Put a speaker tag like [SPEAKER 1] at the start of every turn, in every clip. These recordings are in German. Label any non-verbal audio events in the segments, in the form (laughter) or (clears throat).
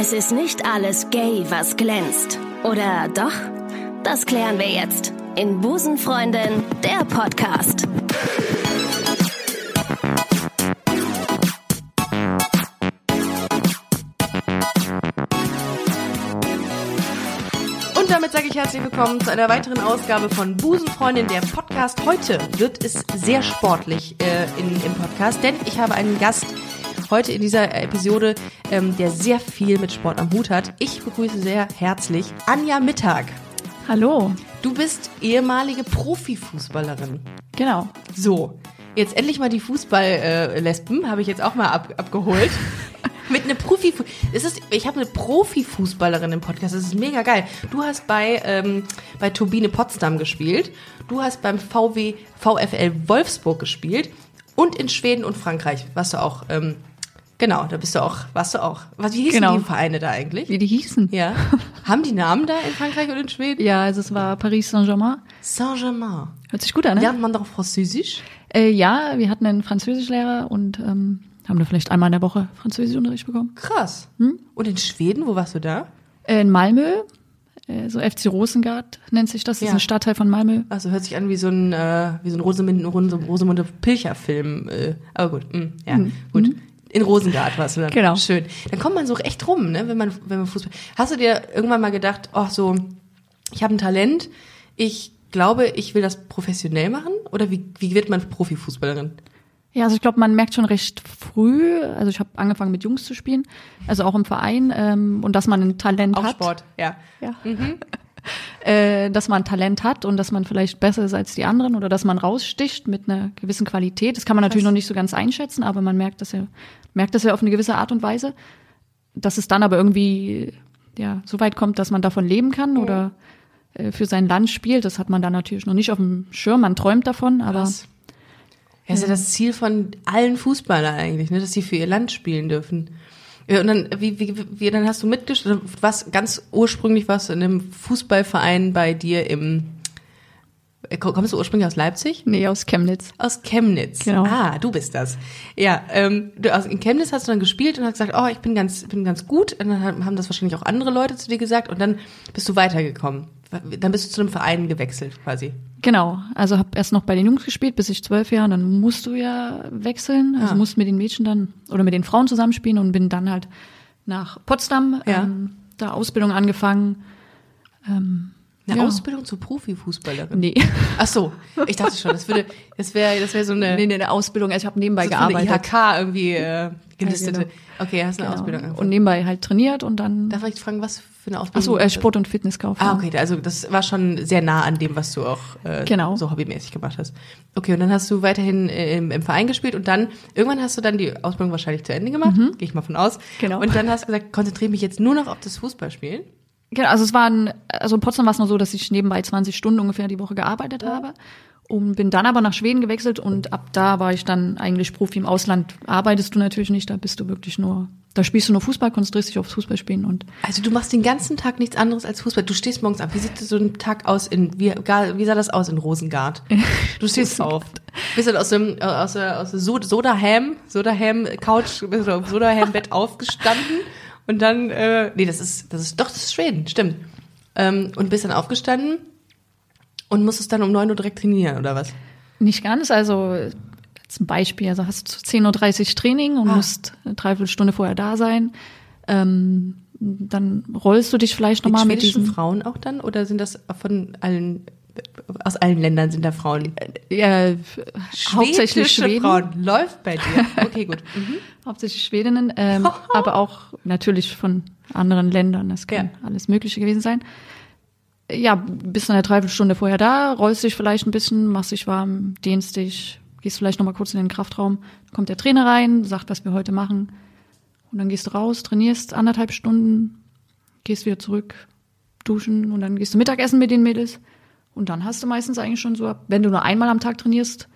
[SPEAKER 1] Es ist nicht alles gay, was glänzt. Oder doch? Das klären wir jetzt in Busenfreundin, der Podcast.
[SPEAKER 2] Und damit sage ich herzlich willkommen zu einer weiteren Ausgabe von Busenfreundin, der Podcast. Heute wird es sehr sportlich äh, in, im Podcast, denn ich habe einen Gast heute in dieser Episode, ähm, der sehr viel mit Sport am Hut hat. Ich begrüße sehr herzlich Anja Mittag.
[SPEAKER 3] Hallo.
[SPEAKER 2] Du bist ehemalige Profifußballerin.
[SPEAKER 3] Genau.
[SPEAKER 2] So, jetzt endlich mal die Fußball-Lesben, äh, habe ich jetzt auch mal ab, abgeholt. (laughs) Mit einer Profi, es ist, ich habe eine Profifußballerin im Podcast. Das ist mega geil. Du hast bei ähm, bei Turbine Potsdam gespielt. Du hast beim VW VfL Wolfsburg gespielt und in Schweden und Frankreich warst du auch. Ähm, genau, da bist du auch. Warst du auch? Was wie hießen
[SPEAKER 3] Genau.
[SPEAKER 2] die Vereine da eigentlich?
[SPEAKER 3] Wie die hießen?
[SPEAKER 2] Ja, (laughs) haben die Namen da in Frankreich und in Schweden?
[SPEAKER 3] Ja, also es war Paris Saint-Germain.
[SPEAKER 2] Saint-Germain.
[SPEAKER 3] Hört sich gut an, ne?
[SPEAKER 2] Lernt man doch Französisch?
[SPEAKER 3] Äh, ja, wir hatten einen Französischlehrer und ähm, haben da vielleicht einmal in der Woche Französischunterricht bekommen.
[SPEAKER 2] Krass. Und in Schweden, wo warst du da?
[SPEAKER 3] Äh, in Malmö, äh, so FC Rosengard nennt sich das. Das
[SPEAKER 2] Ja.
[SPEAKER 3] ist ein Stadtteil von Malmö.
[SPEAKER 2] Also hört sich an wie so ein äh, wie so ein Rosamunde, Rosamunde Pilcher Film. Äh, aber gut, mm, ja, gut. In Rosengart warst du dann.
[SPEAKER 3] Genau.
[SPEAKER 2] Schön. Dann kommt man so echt rum, ne, wenn man wenn man Fußball. Hast du dir irgendwann mal gedacht, ach so, ich habe ein Talent, ich glaube, ich will das professionell machen oder wie wie wird man Profifußballerin?
[SPEAKER 3] Ja, also ich glaube, man merkt schon recht früh, also ich habe angefangen mit Jungs zu spielen, also auch im Verein, ähm, und dass man ein Talent
[SPEAKER 2] Auch
[SPEAKER 3] hat.
[SPEAKER 2] Sport, ja.
[SPEAKER 3] Ja. Äh, dass man Talent hat und dass man vielleicht besser ist als die anderen oder dass man raussticht mit einer gewissen Qualität. Das kann man natürlich noch nicht so ganz einschätzen, aber man merkt das ja, merkt das ja auf eine gewisse Art und Weise. Dass es dann aber irgendwie ja so weit kommt, dass man davon leben kann oder äh, für sein Land spielt, das hat man dann natürlich noch nicht auf dem Schirm. Man träumt davon, aber
[SPEAKER 2] Krass. Ja, ist ja das Ziel von allen Fußballern eigentlich, ne, dass sie für ihr Land spielen dürfen. Ja, und dann, wie, wie, wie, dann hast du mitgespielt, was ganz ursprünglich warst du in einem Fußballverein bei dir im, äh, kommst du ursprünglich aus Leipzig?
[SPEAKER 3] nee, aus Chemnitz.
[SPEAKER 2] Aus Chemnitz.
[SPEAKER 3] Genau.
[SPEAKER 2] Ah, du bist das. Ja, ähm, du, aus, in Chemnitz hast du dann gespielt und hast gesagt, oh, ich bin ganz, bin ganz gut. Und dann haben das wahrscheinlich auch andere Leute zu dir gesagt und dann bist du weitergekommen. Dann bist du zu einem Verein gewechselt quasi.
[SPEAKER 3] Genau, also habe erst noch bei den Jungs gespielt, bis ich zwölf Jahre, dann musst du ja wechseln, also
[SPEAKER 2] Ah.
[SPEAKER 3] musst mit den Mädchen dann oder mit den Frauen zusammenspielen und bin dann halt nach Potsdam,
[SPEAKER 2] Ja.
[SPEAKER 3] ähm, da Ausbildung angefangen. Ähm,
[SPEAKER 2] Eine
[SPEAKER 3] ja.
[SPEAKER 2] Ausbildung zur Profifußballerin.
[SPEAKER 3] Nee.
[SPEAKER 2] Ach so, ich dachte schon, das würde, das wäre, das wäre so eine,
[SPEAKER 3] nee, nee, eine Ausbildung, also ich habe nebenbei
[SPEAKER 2] so für eine
[SPEAKER 3] gearbeitet.
[SPEAKER 2] IHK irgendwie äh, gelistete.
[SPEAKER 3] Ja, genau.
[SPEAKER 2] Okay, hast eine
[SPEAKER 3] Genau.
[SPEAKER 2] Ausbildung
[SPEAKER 3] Und
[SPEAKER 2] angefangen.
[SPEAKER 3] nebenbei halt trainiert und dann,
[SPEAKER 2] Darf ich fragen, was für eine
[SPEAKER 3] ach
[SPEAKER 2] Ausbildung?
[SPEAKER 3] so,
[SPEAKER 2] du
[SPEAKER 3] äh? Sport- und Fitnesskaufmann.
[SPEAKER 2] Ah, okay, also das war schon sehr nah an dem, was du auch äh,
[SPEAKER 3] Genau.
[SPEAKER 2] so hobbymäßig gemacht hast. Okay, und dann hast du weiterhin äh, im, im Verein gespielt und dann, irgendwann hast du dann die Ausbildung wahrscheinlich zu Ende gemacht, gehe ich mal von aus.
[SPEAKER 3] Mhm. Genau.
[SPEAKER 2] Und dann hast du gesagt, konzentriere mich jetzt nur noch auf das Fußballspielen.
[SPEAKER 3] Genau, also es waren, also in Potsdam war es nur so, dass ich nebenbei 20 Stunden ungefähr die Woche gearbeitet habe und bin dann aber nach Schweden gewechselt und ab da war ich dann eigentlich Profi im Ausland. Arbeitest du natürlich nicht, da bist du wirklich nur, da spielst du nur Fußball, konzentrierst dich aufs Fußballspielen und
[SPEAKER 2] Also du machst den ganzen Tag nichts anderes als Fußball. Du stehst morgens auf. Wie sieht so ein Tag aus in, wie, wie sah das aus in Rosengard? (laughs) Du stehst auf. Bist dann aus dem, äh, aus der, aus der Sod- Sodaham, Sodaham Couch, bist du auf Sodaham Bett aufgestanden und dann, äh, nee, das ist, das ist, doch, das ist Schweden, stimmt. Ähm, und bist dann aufgestanden und musstest dann um 9 Uhr direkt trainieren, oder was?
[SPEAKER 3] nicht ganz, also ein Beispiel, also hast du 10.30 Uhr Training und
[SPEAKER 2] Ah.
[SPEAKER 3] musst eine Dreiviertelstunde vorher da sein. Ähm, dann rollst du dich vielleicht nochmal mit diesem
[SPEAKER 2] Frauen auch dann? Oder sind das von allen, aus allen Ländern sind da Frauen?
[SPEAKER 3] ja, hauptsächlich
[SPEAKER 2] Schwedische
[SPEAKER 3] Schweden.
[SPEAKER 2] Frauen. Läuft bei dir. Okay, gut. (laughs) Mhm.
[SPEAKER 3] Hauptsächlich Schwedinnen, ähm, (laughs) aber auch natürlich von anderen Ländern. Das kann
[SPEAKER 2] Ja.
[SPEAKER 3] alles Mögliche gewesen sein. Ja, bist eine Dreiviertelstunde vorher da, rollst dich vielleicht ein bisschen, machst dich warm, dehnst dich, gehst vielleicht noch mal kurz in den Kraftraum. Dann kommt der Trainer rein, sagt, was wir heute machen. Und dann gehst du raus, trainierst anderthalb Stunden, gehst wieder zurück, duschen und dann gehst du Mittagessen mit den Mädels. Und dann hast du meistens eigentlich schon so, ab, wenn du nur einmal am Tag trainierst,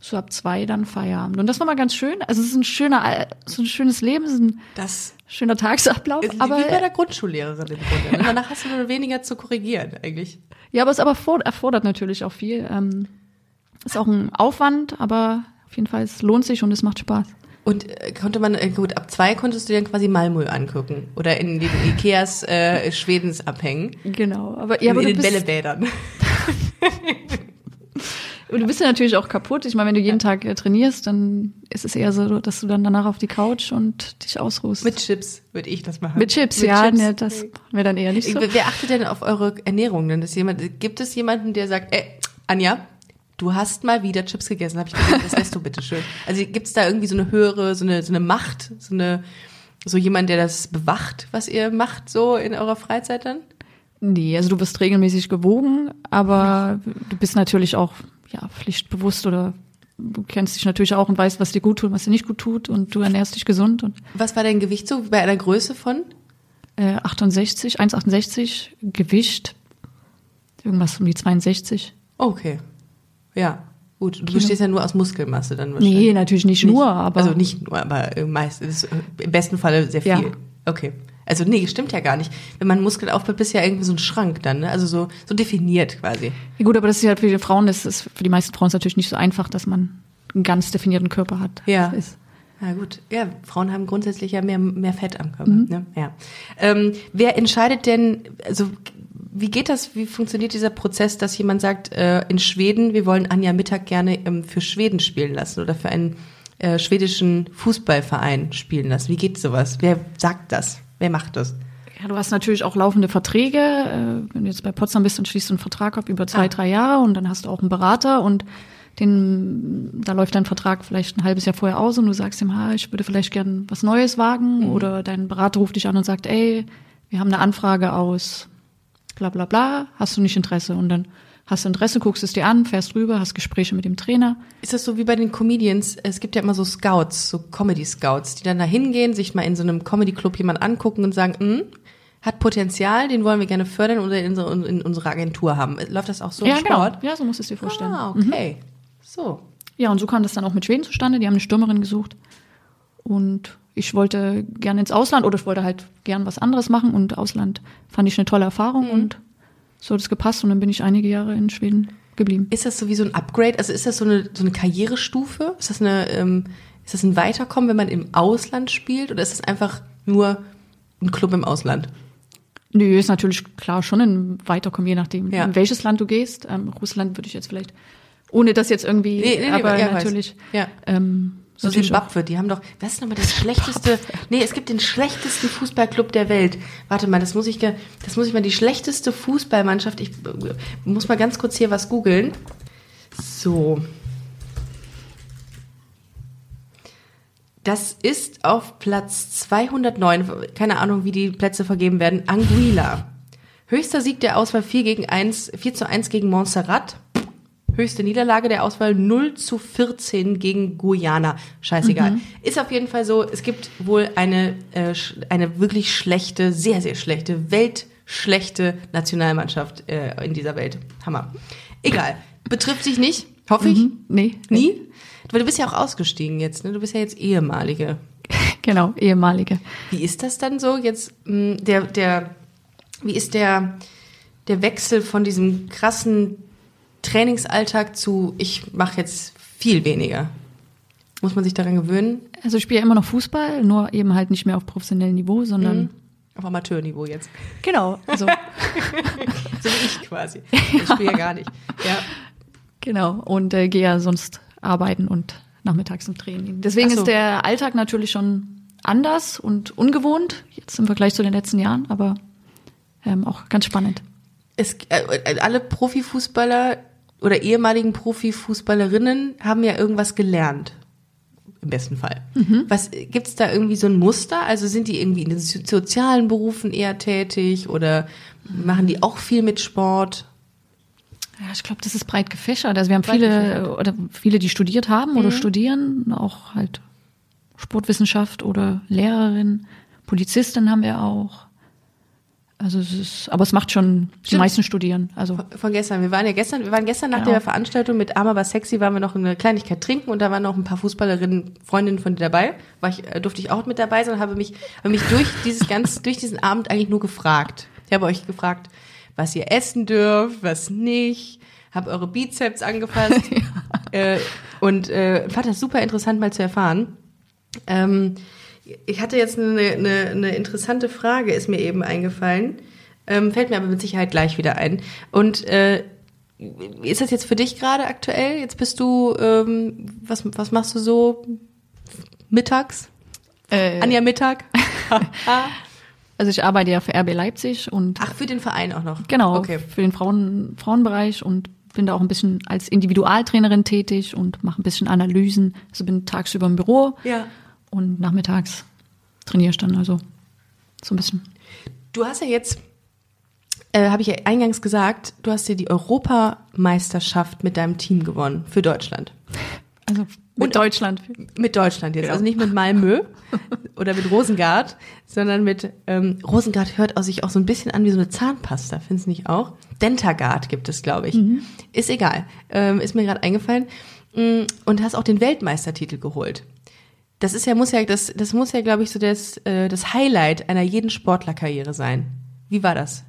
[SPEAKER 3] so ab zwei dann Feierabend. Und das war mal ganz schön. Also es ist ein schöner, so ein schönes Leben,
[SPEAKER 2] Das
[SPEAKER 3] schöner Tagesablauf.
[SPEAKER 2] ist
[SPEAKER 3] aber
[SPEAKER 2] wie bei der Grundschullehrerin im Grunde. ne? Danach hast du nur weniger zu korrigieren, eigentlich.
[SPEAKER 3] ja, aber es aber for- erfordert natürlich auch viel. Ähm, ist auch ein Aufwand, aber auf jeden Fall es lohnt sich und es macht Spaß.
[SPEAKER 2] Und äh, konnte man, äh, gut, ab zwei konntest du dann quasi Malmö angucken. Oder in den Ikeas äh, Schwedens abhängen.
[SPEAKER 3] Genau, aber ja, aber
[SPEAKER 2] in
[SPEAKER 3] du
[SPEAKER 2] den Bällebädern. (laughs)
[SPEAKER 3] du bist ja natürlich auch kaputt. Ich meine, wenn du jeden Tag äh, trainierst, dann ist es eher so, dass du dann danach auf die Couch und dich ausruhst.
[SPEAKER 2] Mit Chips würde ich das machen.
[SPEAKER 3] Mit Chips,
[SPEAKER 2] Mit
[SPEAKER 3] ja,
[SPEAKER 2] Chips.
[SPEAKER 3] Ne, das wäre dann eher nicht so.
[SPEAKER 2] Wer achtet denn auf eure Ernährung? Denn das jemand, gibt es jemanden, der sagt, ey, Anja, du hast mal wieder Chips gegessen, habe ich gesehen, das lässt du bitte schön. (laughs) Also gibt es da irgendwie so eine höhere, so eine, so eine Macht, so eine, so jemand, der das bewacht, was ihr macht, so in eurer Freizeit dann?
[SPEAKER 3] Nee, also du wirst regelmäßig gewogen, aber du bist natürlich auch ja, pflichtbewusst oder du kennst dich natürlich auch und weißt, was dir gut tut und was dir nicht gut tut und du ernährst dich gesund und
[SPEAKER 2] Was war dein Gewicht so bei einer Größe von?
[SPEAKER 3] äh, 68, 1,68 Gewicht, irgendwas um die 62.
[SPEAKER 2] Okay. Ja, gut. Du
[SPEAKER 3] Kilo.
[SPEAKER 2] bestehst ja nur aus Muskelmasse dann wahrscheinlich.
[SPEAKER 3] Nee, natürlich nicht, nur, aber
[SPEAKER 2] Also nicht nur, aber äh, meist, ist, äh, im besten Falle sehr viel.
[SPEAKER 3] Ja.
[SPEAKER 2] Okay. Also nee, stimmt ja gar nicht. Wenn man Muskeln aufbaut, bist du ja irgendwie so ein Schrank dann, ne? Also so, so definiert quasi.
[SPEAKER 3] ja, gut, aber das ist halt für die Frauen, das ist für die meisten Frauen natürlich nicht so einfach, dass man einen ganz definierten Körper hat.
[SPEAKER 2] Ja. Na gut, ja, Frauen haben grundsätzlich ja mehr, mehr Fett am Körper.
[SPEAKER 3] Mhm.
[SPEAKER 2] Ne? Ja. Ähm, wer entscheidet denn, also wie geht das, wie funktioniert dieser Prozess, dass jemand sagt, äh, in Schweden, wir wollen Anja Mittag gerne ähm, für Schweden spielen lassen oder für einen äh, schwedischen Fußballverein spielen lassen? Wie geht sowas? Wer sagt das? Wer macht das?
[SPEAKER 3] Ja, du hast natürlich auch laufende Verträge. Äh, wenn du jetzt bei Potsdam bist, dann schließt du einen Vertrag ab über zwei,
[SPEAKER 2] Ah.
[SPEAKER 3] drei Jahre und dann hast du auch einen Berater und den, da läuft dein Vertrag vielleicht ein halbes Jahr vorher aus und du sagst ihm, ha, ich würde vielleicht gern was Neues wagen
[SPEAKER 2] Mhm.
[SPEAKER 3] oder dein Berater ruft dich an und sagt, ey, wir haben eine Anfrage aus bla bla bla, hast du nicht Interesse? Und dann hast Interesse, guckst es dir an, fährst rüber, hast Gespräche mit dem Trainer.
[SPEAKER 2] Ist das so wie bei den Comedians? Es gibt ja immer so Scouts, so Comedy-Scouts, die dann da hingehen, sich mal in so einem Comedy-Club jemand angucken und sagen, hm, hat Potenzial, den wollen wir gerne fördern oder in, so, in unserer Agentur haben. Läuft das auch so im Sport?
[SPEAKER 3] genau. Ja, so musst du es dir vorstellen.
[SPEAKER 2] Ah, okay. So.
[SPEAKER 3] Ja, und so kam das dann auch mit Schweden zustande. Die haben eine Stürmerin gesucht. Und ich wollte gerne ins Ausland oder ich wollte halt gern was anderes machen. Und Ausland fand ich eine tolle Erfahrung
[SPEAKER 2] Mhm.
[SPEAKER 3] und so hat es gepasst. Und dann bin ich einige Jahre in Schweden geblieben.
[SPEAKER 2] Ist das so wie so ein Upgrade? Also ist das so eine, so eine Karrierestufe? Ist das eine, ähm, ist das ein Weiterkommen, wenn man im Ausland spielt? Oder ist das einfach nur ein Club im Ausland?
[SPEAKER 3] Nö, ist natürlich klar schon ein Weiterkommen, je nachdem,
[SPEAKER 2] Ja.
[SPEAKER 3] in welches Land du gehst. Ähm, Russland würde ich jetzt vielleicht, ohne das jetzt irgendwie,
[SPEAKER 2] Nee, nee, nee,
[SPEAKER 3] aber
[SPEAKER 2] ja,
[SPEAKER 3] natürlich.
[SPEAKER 2] Ja.
[SPEAKER 3] Ähm,
[SPEAKER 2] So Zimbabwe, die haben doch, das ist nochmal das schlechteste, nee, es gibt den schlechtesten Fußballclub der Welt. Warte mal, das muss ich, das muss ich mal, die schlechteste Fußballmannschaft, ich äh, muss mal ganz kurz hier was googeln. So. Das ist auf Platz 209, keine Ahnung, wie die Plätze vergeben werden, Anguilla. Höchster Sieg der Auswahl 4 gegen 1, 4 zu 1 gegen Montserrat. Höchste Niederlage der Auswahl 0 zu 14 gegen Guyana. Scheißegal. Ist auf jeden Fall so, es gibt wohl eine, äh, eine wirklich schlechte, sehr, sehr schlechte, weltschlechte Nationalmannschaft äh, in dieser Welt. Hammer. Egal. Betrifft sich nicht, hoffe ich.
[SPEAKER 3] Mhm. Nee,
[SPEAKER 2] Nie? Weil du bist ja auch ausgestiegen jetzt, ne? Du bist ja jetzt ehemalige. (laughs)
[SPEAKER 3] Genau, ehemalige.
[SPEAKER 2] Wie ist das dann so jetzt? mh, Der, der, wie ist der, der Wechsel von diesem krassen Trainingsalltag zu, ich mache jetzt viel weniger? Muss man sich daran gewöhnen?
[SPEAKER 3] Also ich spiele ja immer noch Fußball, nur eben halt nicht mehr auf professionellem Niveau, sondern
[SPEAKER 2] Auf Amateurniveau jetzt.
[SPEAKER 3] genau, also (laughs)
[SPEAKER 2] So wie ich quasi. Ich spiele ja gar nicht. (laughs) Ja.
[SPEAKER 3] genau und äh, gehe ja sonst arbeiten und nachmittags im Training. Deswegen
[SPEAKER 2] so.
[SPEAKER 3] ist der Alltag natürlich schon anders und ungewohnt jetzt im Vergleich zu den letzten Jahren, aber ähm, auch ganz spannend.
[SPEAKER 2] Es, äh, alle Profifußballer oder ehemaligen Profifußballerinnen haben ja irgendwas gelernt. Im besten Fall. Was gibt's da irgendwie so ein Muster? Also sind die irgendwie in den so- sozialen Berufen eher tätig oder machen die auch viel mit Sport?
[SPEAKER 3] Ja, ich glaube, das ist breit gefächert. Also wir haben
[SPEAKER 2] Breit
[SPEAKER 3] viele
[SPEAKER 2] gefächert.
[SPEAKER 3] oder viele, die studiert haben oder studieren, auch halt Sportwissenschaft oder Lehrerin, Polizistin haben wir auch. Also es ist, aber es macht schon die
[SPEAKER 2] Stimmt.
[SPEAKER 3] meisten studieren. Also
[SPEAKER 2] Von gestern. Wir waren ja gestern, wir waren gestern nach
[SPEAKER 3] Genau.
[SPEAKER 2] der Veranstaltung mit Arm aber sexy, waren wir noch eine Kleinigkeit trinken und da waren noch ein paar Fußballerinnen, Freundinnen von dir dabei. War ich, äh, durfte ich auch mit dabei sein und habe mich, habe mich durch (laughs) dieses ganz, durch diesen Abend eigentlich nur gefragt. Ich habe euch gefragt, was ihr essen dürft, was nicht, habe eure Bizeps angefasst (laughs) äh, und äh, fand das super interessant mal zu erfahren. Ähm, ich hatte jetzt eine, eine, eine interessante Frage, ist mir eben eingefallen. Ähm, fällt mir aber mit Sicherheit gleich wieder ein. Und äh, ist das jetzt für dich gerade aktuell? Jetzt bist du, ähm, was, was machst du so mittags?
[SPEAKER 3] Äh,
[SPEAKER 2] Anja Mittag? (laughs)
[SPEAKER 3] Also ich arbeite ja für RB Leipzig und
[SPEAKER 2] Ach, für den Verein auch noch.
[SPEAKER 3] genau
[SPEAKER 2] Okay.
[SPEAKER 3] für den Frauen, Frauenbereich und bin da auch ein bisschen als Individualtrainerin tätig und mache ein bisschen Analysen. Also bin tagsüber im Büro
[SPEAKER 2] Ja.
[SPEAKER 3] Und nachmittags trainiere ich dann also so ein bisschen.
[SPEAKER 2] Du hast ja jetzt, äh, habe ich ja eingangs gesagt, du hast ja die Europameisterschaft mit deinem Team gewonnen für Deutschland.
[SPEAKER 3] Also mit
[SPEAKER 2] Und-
[SPEAKER 3] Deutschland.
[SPEAKER 2] Mit Deutschland jetzt,
[SPEAKER 3] Genau.
[SPEAKER 2] also nicht mit Malmö (laughs) oder mit Rosengard, sondern mit ähm, Rosengard hört aus sich auch so ein bisschen an wie so eine Zahnpasta, findest du nicht auch? Dentagard gibt es, glaube ich. Ist egal, ähm, ist mir gerade eingefallen. Mm, Und hast auch den Weltmeistertitel geholt. Das ist ja muss ja das das muss ja glaube ich so das äh, das Highlight einer jeden Sportlerkarriere sein. Wie war das?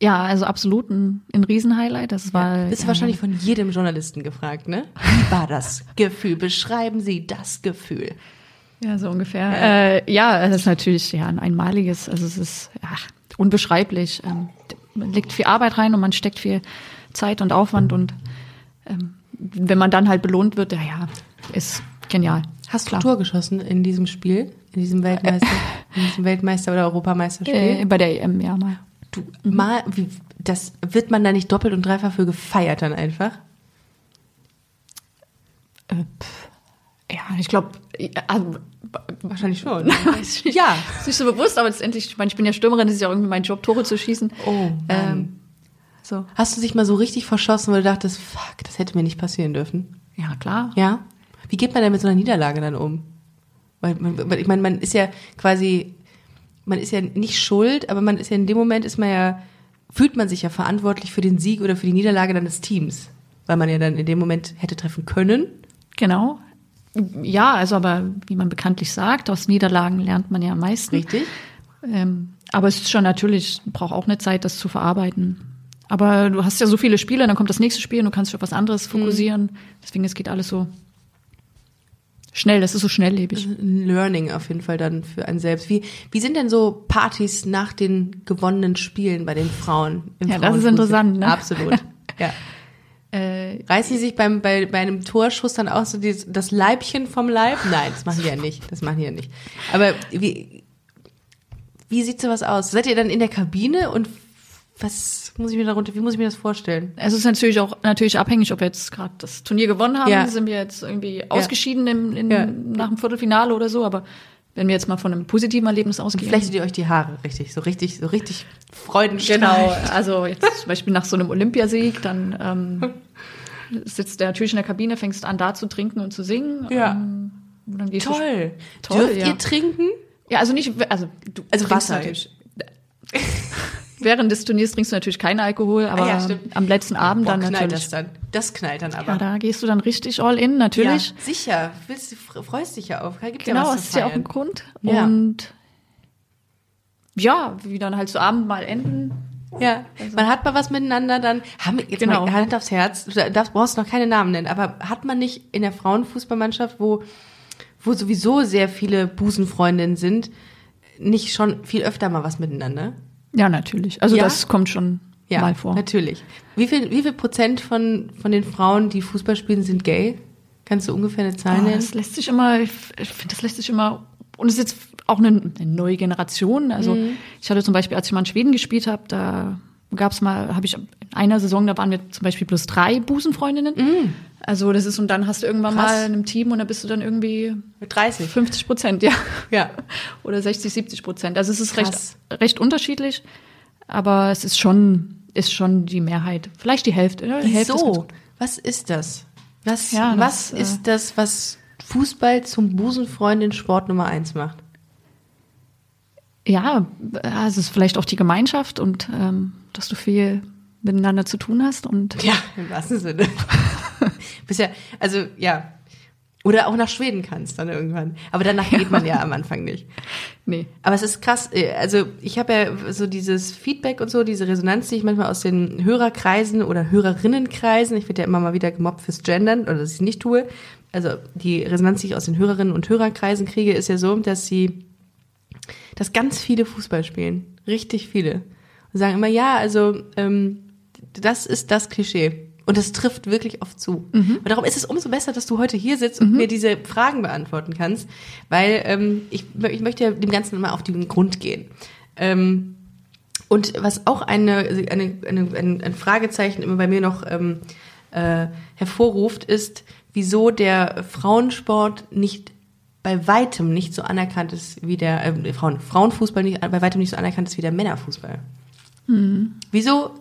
[SPEAKER 3] Ja, also absolut ein, ein Riesenhighlight. Das war
[SPEAKER 2] Bist du
[SPEAKER 3] ja,
[SPEAKER 2] wahrscheinlich von jedem Journalisten gefragt, ne? Wie war das Gefühl? Beschreiben Sie das Gefühl.
[SPEAKER 3] Ja, so ungefähr. Ja, äh, ja es ist natürlich ja ein einmaliges, also es ist ja, unbeschreiblich. Ähm, man legt viel Arbeit rein und man steckt viel Zeit und Aufwand und ähm, wenn man dann halt belohnt wird, ja, ja, ist genial.
[SPEAKER 2] Hast du
[SPEAKER 3] Klar.
[SPEAKER 2] Tor geschossen in diesem Spiel, in diesem Weltmeister, (laughs) in diesem Weltmeister oder Europameisterspiel?
[SPEAKER 3] Äh, bei der EM, ja mal.
[SPEAKER 2] du mal, wie, das wird man da nicht doppelt und dreifach für gefeiert dann einfach?
[SPEAKER 3] Äh, ja, ich glaube, also,
[SPEAKER 2] Wahrscheinlich schon. (laughs) Ja.
[SPEAKER 3] Ist nicht so bewusst, aber letztendlich, ich meine, ich bin ja Stürmerin, das ist ja irgendwie mein Job, Tore zu schießen.
[SPEAKER 2] Oh.
[SPEAKER 3] Ähm, so.
[SPEAKER 2] Hast du dich mal so richtig verschossen, weil du dachtest, fuck, das hätte mir nicht passieren dürfen?
[SPEAKER 3] Ja, klar.
[SPEAKER 2] Ja? Wie geht man denn mit so einer Niederlage dann um? Weil, man, ich meine, man ist ja quasi, man ist ja nicht schuld, aber man ist ja in dem Moment ist man ja, fühlt man sich ja verantwortlich für den Sieg oder für die Niederlage dann des Teams. Weil man ja dann in dem Moment hätte treffen können.
[SPEAKER 3] Genau. Ja, also aber wie man bekanntlich sagt, aus Niederlagen lernt man ja am meisten.
[SPEAKER 2] Richtig?
[SPEAKER 3] Ähm, aber es ist schon natürlich, braucht auch eine Zeit, das zu verarbeiten. Aber du hast ja so viele Spiele, dann kommt das nächste Spiel und du kannst dich auf was anderes fokussieren. Deswegen, es geht alles so schnell, das ist so schnelllebig.
[SPEAKER 2] Learning auf jeden Fall dann für einen selbst. Wie, wie sind denn so Partys nach den gewonnenen Spielen bei den Frauen? Im
[SPEAKER 3] Ja, das ist interessant, ne?
[SPEAKER 2] Absolut. (laughs) Ja.
[SPEAKER 3] Äh,
[SPEAKER 2] Reißen die sich beim, bei, bei einem Torschuss dann auch so dieses, das Leibchen vom Leib? Nein, das machen die ja nicht. Das machen die ja nicht. Aber wie, wie sieht sowas aus? Seid ihr dann in der Kabine und was muss ich mir darunter, wie muss ich mir das vorstellen?
[SPEAKER 3] es ist natürlich auch natürlich abhängig, ob wir jetzt gerade das Turnier gewonnen haben,
[SPEAKER 2] Ja.
[SPEAKER 3] sind wir jetzt irgendwie ausgeschieden im, in,
[SPEAKER 2] Ja.
[SPEAKER 3] nach dem Viertelfinale oder so. Aber wenn wir jetzt mal von einem positiven Erlebnis ausgehen.
[SPEAKER 2] Flechtet ihr euch die Haare richtig, so richtig, so richtig Freudenstrahl.
[SPEAKER 3] Genau, (laughs) also jetzt zum Beispiel nach so einem Olympiasieg, dann ähm, sitzt der natürlich in der Kabine, fängst an da zu trinken und zu singen.
[SPEAKER 2] Ja.
[SPEAKER 3] Ähm,
[SPEAKER 2] Toll.
[SPEAKER 3] Toll,
[SPEAKER 2] Dürft
[SPEAKER 3] ja.
[SPEAKER 2] ihr trinken?
[SPEAKER 3] Ja, also nicht, also du
[SPEAKER 2] Also Wasser
[SPEAKER 3] natürlich. (laughs) Während des Turniers trinkst du natürlich keinen Alkohol, aber
[SPEAKER 2] Ah ja, stimmt.
[SPEAKER 3] am letzten Abend
[SPEAKER 2] Boah,
[SPEAKER 3] dann
[SPEAKER 2] knallt
[SPEAKER 3] natürlich.
[SPEAKER 2] das dann. Das knallt dann aber.
[SPEAKER 3] Ja, da gehst du dann richtig all in, natürlich.
[SPEAKER 2] Ja, sicher. Willst, du freust dich ja auf. Gibt
[SPEAKER 3] Genau,
[SPEAKER 2] ja was
[SPEAKER 3] ist ja auch ein Grund.
[SPEAKER 2] Ja.
[SPEAKER 3] Und ja, wie dann halt so Abend mal enden.
[SPEAKER 2] Ja, man hat mal was miteinander dann. Haben, jetzt
[SPEAKER 3] Genau.
[SPEAKER 2] mal Hand aufs Herz, du darfst, brauchst noch keine Namen nennen, aber hat man nicht in der Frauenfußballmannschaft, wo, wo sowieso sehr viele Busenfreundinnen sind, nicht schon viel öfter mal was miteinander?
[SPEAKER 3] Ja, natürlich. Also
[SPEAKER 2] Ja?
[SPEAKER 3] das kommt schon
[SPEAKER 2] Ja,
[SPEAKER 3] mal vor.
[SPEAKER 2] natürlich. Wie viel, wie viel Prozent von, von den Frauen, die Fußball spielen, sind gay? Kannst du ungefähr eine Zahl
[SPEAKER 3] Oh,
[SPEAKER 2] nennen?
[SPEAKER 3] das lässt sich immer, ich finde, das lässt sich immer, und es ist jetzt auch eine, eine neue Generation. Also
[SPEAKER 2] Mhm.
[SPEAKER 3] ich hatte zum Beispiel, als ich mal in Schweden gespielt habe, da gab es mal, habe ich in einer Saison, da waren wir zum Beispiel plus drei Busenfreundinnen. Also das ist, und dann hast du irgendwann.
[SPEAKER 2] Krass.
[SPEAKER 3] mal in einem Team und da bist du dann irgendwie
[SPEAKER 2] Mit 30.
[SPEAKER 3] 50 Prozent, ja.
[SPEAKER 2] Ja. (laughs)
[SPEAKER 3] Oder 60, 70 Prozent. Also es ist recht,
[SPEAKER 2] Krass.
[SPEAKER 3] recht unterschiedlich, aber es ist schon, ist schon die Mehrheit. Vielleicht die Hälfte. Ja, die Hälfte ist.
[SPEAKER 2] Was ist das? Was,
[SPEAKER 3] Ja,
[SPEAKER 2] was
[SPEAKER 3] das, äh,
[SPEAKER 2] ist das, was Fußball zum Busenfreundin Sport Nummer eins macht?
[SPEAKER 3] Ja, also es ist vielleicht auch die Gemeinschaft und ähm, dass du viel miteinander zu tun hast und
[SPEAKER 2] Ja, im wahrsten Sinne. (laughs) Bist ja, also ja. Oder auch nach Schweden kannst dann irgendwann. Aber danach geht man ja am Anfang nicht. (laughs)
[SPEAKER 3] nee.
[SPEAKER 2] Aber es ist krass, äh, also ich habe ja so dieses Feedback und so, diese Resonanz, die ich manchmal aus den Hörerkreisen oder Hörerinnenkreisen, ich werde ja immer mal wieder gemobbt fürs Gendern oder dass ich es nicht tue, also die Resonanz, die ich aus den Hörerinnen und Hörerkreisen kriege, ist ja so, dass sie, dass ganz viele Fußball spielen. Richtig viele. Und sagen immer, ja, also ähm, das ist das Klischee. Und das trifft wirklich oft zu. Und darum ist es umso besser, dass du heute hier sitzt und mir diese Fragen beantworten kannst, weil ähm, ich, ich möchte ja dem Ganzen mal auf den Grund gehen. Ähm, und was auch eine, eine, eine, ein, ein Fragezeichen immer bei mir noch ähm, äh, hervorruft, ist, wieso der Frauensport nicht bei weitem nicht so anerkannt ist wie der äh, Frauen, Frauenfußball nicht, bei weitem nicht so anerkannt ist wie der Männerfußball. Wieso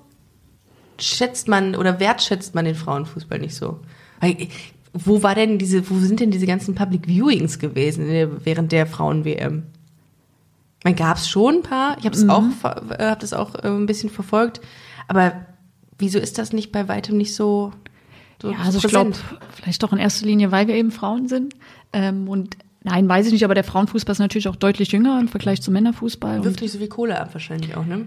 [SPEAKER 2] schätzt man oder wertschätzt man den Frauenfußball nicht so? Wo war denn diese, wo sind denn diese ganzen Public Viewings gewesen der- während der Frauen-WM? Man gab es schon ein paar. Ich habe es auch, ver- äh, hab das auch äh, ein bisschen verfolgt. Aber wieso ist das nicht bei weitem nicht so? so
[SPEAKER 3] Ja, also ich glaube,
[SPEAKER 2] präsent?
[SPEAKER 3] vielleicht doch in erster Linie, weil wir eben Frauen sind. Ähm, und nein, weiß ich nicht, aber der Frauenfußball ist natürlich auch deutlich jünger im Vergleich zum Männerfußball.
[SPEAKER 2] wirft nicht so viel Kohle ab wahrscheinlich auch, ne?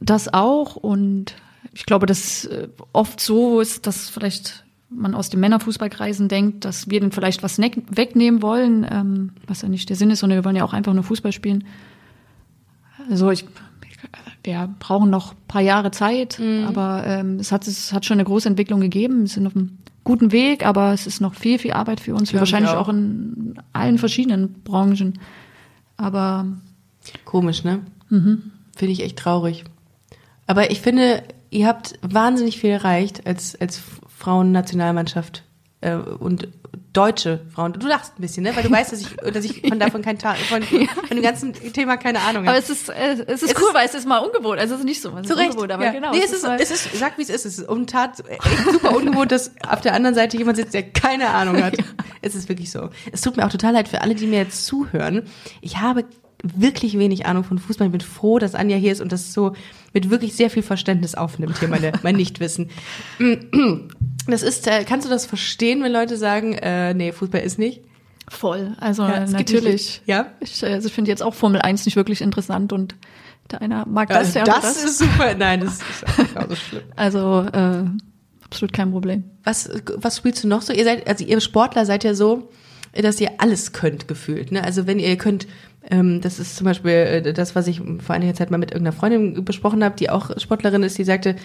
[SPEAKER 3] Das auch. Und ich glaube, dass äh, oft so ist, dass vielleicht man aus den Männerfußballkreisen denkt, dass wir dann vielleicht was wegnehmen wollen, ähm, was ja nicht der Sinn ist, sondern wir wollen ja auch einfach nur Fußball spielen. Also ich, wir brauchen noch ein paar Jahre Zeit, aber ähm, es, hat, es hat schon eine große Entwicklung gegeben. Wir sind auf einem guten Weg, aber es ist noch viel, viel Arbeit für uns,
[SPEAKER 2] ich
[SPEAKER 3] wahrscheinlich
[SPEAKER 2] auch.
[SPEAKER 3] auch in allen verschiedenen Branchen. Aber
[SPEAKER 2] Komisch, ne? Finde ich echt traurig. Aber ich finde, ihr habt wahnsinnig viel erreicht als, als Frauennationalmannschaft äh, und deutsche Frauen. Du lachst ein bisschen, ne? Weil du weißt, dass ich, (laughs) dass ich von davon kein Ta von, von dem ganzen Thema keine Ahnung
[SPEAKER 3] Aber
[SPEAKER 2] habe.
[SPEAKER 3] es ist, äh, es ist
[SPEAKER 2] Es
[SPEAKER 3] cool,
[SPEAKER 2] ist-
[SPEAKER 3] weil es ist mal ungewohnt. Also es ist nicht so. Es ist
[SPEAKER 2] Zu Recht.
[SPEAKER 3] ungewohnt, aber
[SPEAKER 2] ja.
[SPEAKER 3] genau.
[SPEAKER 2] Nee, es ist,
[SPEAKER 3] mal-
[SPEAKER 2] es ist, sag wie es ist. Es ist um Tat echt super ungewohnt, dass auf der anderen Seite jemand sitzt, der keine Ahnung hat. (laughs) Es ist wirklich so. Es tut mir auch total leid für alle, die mir jetzt zuhören. Ich habe wirklich wenig Ahnung von Fußball. Ich bin froh, dass Anja hier ist und das so mit wirklich sehr viel Verständnis aufnimmt, hier meine, mein Nichtwissen. (clears throat) Das ist, äh, kannst du das verstehen, wenn Leute sagen, äh, nee, Fußball ist nicht?
[SPEAKER 3] Voll. Also
[SPEAKER 2] Ja,
[SPEAKER 3] natürlich.
[SPEAKER 2] ja?
[SPEAKER 3] Ich, äh, also ich finde jetzt auch Formel 1 nicht wirklich interessant und der eine mag das,
[SPEAKER 2] Ja,
[SPEAKER 3] der
[SPEAKER 2] das,
[SPEAKER 3] das.
[SPEAKER 2] ist super. Nein, das ist auch genauso schlimm. (laughs)
[SPEAKER 3] Also äh, absolut kein Problem.
[SPEAKER 2] Was, was spielst du noch so? Ihr seid, also ihr Sportler seid ja so, dass ihr alles könnt gefühlt. Ne? Also wenn ihr könnt, das ist zum Beispiel äh, das, was ich vor einiger Zeit mal mit irgendeiner Freundin besprochen habe, die auch Sportlerin ist, die sagte,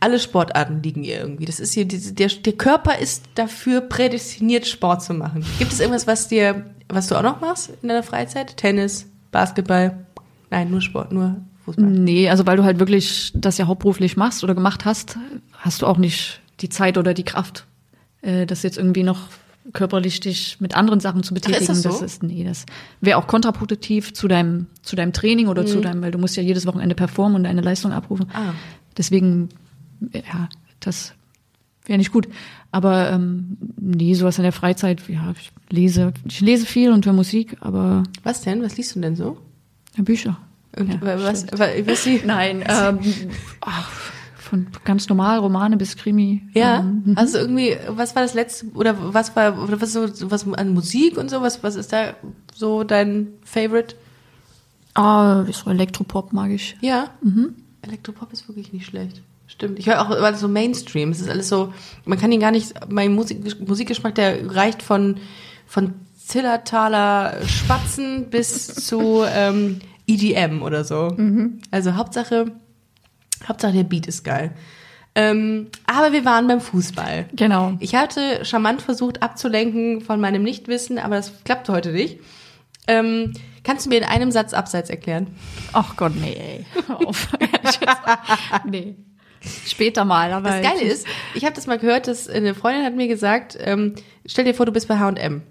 [SPEAKER 2] alle Sportarten liegen ihr irgendwie. Das ist hier, der, der Körper ist dafür prädestiniert, Sport zu machen. Gibt es irgendwas, was dir, was du auch noch machst in deiner Freizeit? Tennis, Basketball? Nein, nur Sport, nur Fußball.
[SPEAKER 3] Nee, also weil du halt wirklich das ja hauptberuflich machst oder gemacht hast, hast du auch nicht die Zeit oder die Kraft, äh, das jetzt irgendwie noch körperlich dich mit anderen Sachen zu betätigen.
[SPEAKER 2] das so?
[SPEAKER 3] das ist nee, das wäre auch kontraproduktiv zu deinem zu deinem Training oder
[SPEAKER 2] Mhm.
[SPEAKER 3] zu deinem, weil du musst ja jedes Wochenende performen und deine Leistung abrufen.
[SPEAKER 2] Ah.
[SPEAKER 3] Deswegen ja, das wäre nicht gut. Aber ähm, nee, sowas in der Freizeit, ja, ich lese, ich lese viel und höre Musik, aber
[SPEAKER 2] Was denn? Was liest du denn so?
[SPEAKER 3] Bücher.
[SPEAKER 2] Und
[SPEAKER 3] Ja,
[SPEAKER 2] was, was, was sie? (laughs)
[SPEAKER 3] Nein, ähm, (laughs) ach, von ganz normal Romane bis Krimi.
[SPEAKER 2] Ja,
[SPEAKER 3] Ähm, (laughs)
[SPEAKER 2] also irgendwie, was war das letzte, oder was war, oder was so, was an Musik und so, was, was ist da so dein Favorite?
[SPEAKER 3] ah, so Elektropop mag ich.
[SPEAKER 2] Ja, Elektropop ist wirklich nicht schlecht. Stimmt. Ich höre auch alles so Mainstream. Es ist alles so, man kann ihn gar nicht, mein Musik, Musikgeschmack, der reicht von, von Zillertaler Spatzen bis zu ähm, EDM oder so. Also Hauptsache, Hauptsache der Beat ist geil. Ähm, aber wir waren beim Fußball.
[SPEAKER 3] Genau.
[SPEAKER 2] Ich hatte charmant versucht abzulenken von meinem Nichtwissen, aber das klappte heute nicht. Ähm, kannst du mir in einem Satz Abseits erklären?
[SPEAKER 3] Ach Gott, nee, ey. Auf. (laughs) nee. Später mal, aber.
[SPEAKER 2] Das Geile ist, ich habe das mal gehört, dass eine Freundin hat mir gesagt, ähm, stell dir vor, du bist bei H&M.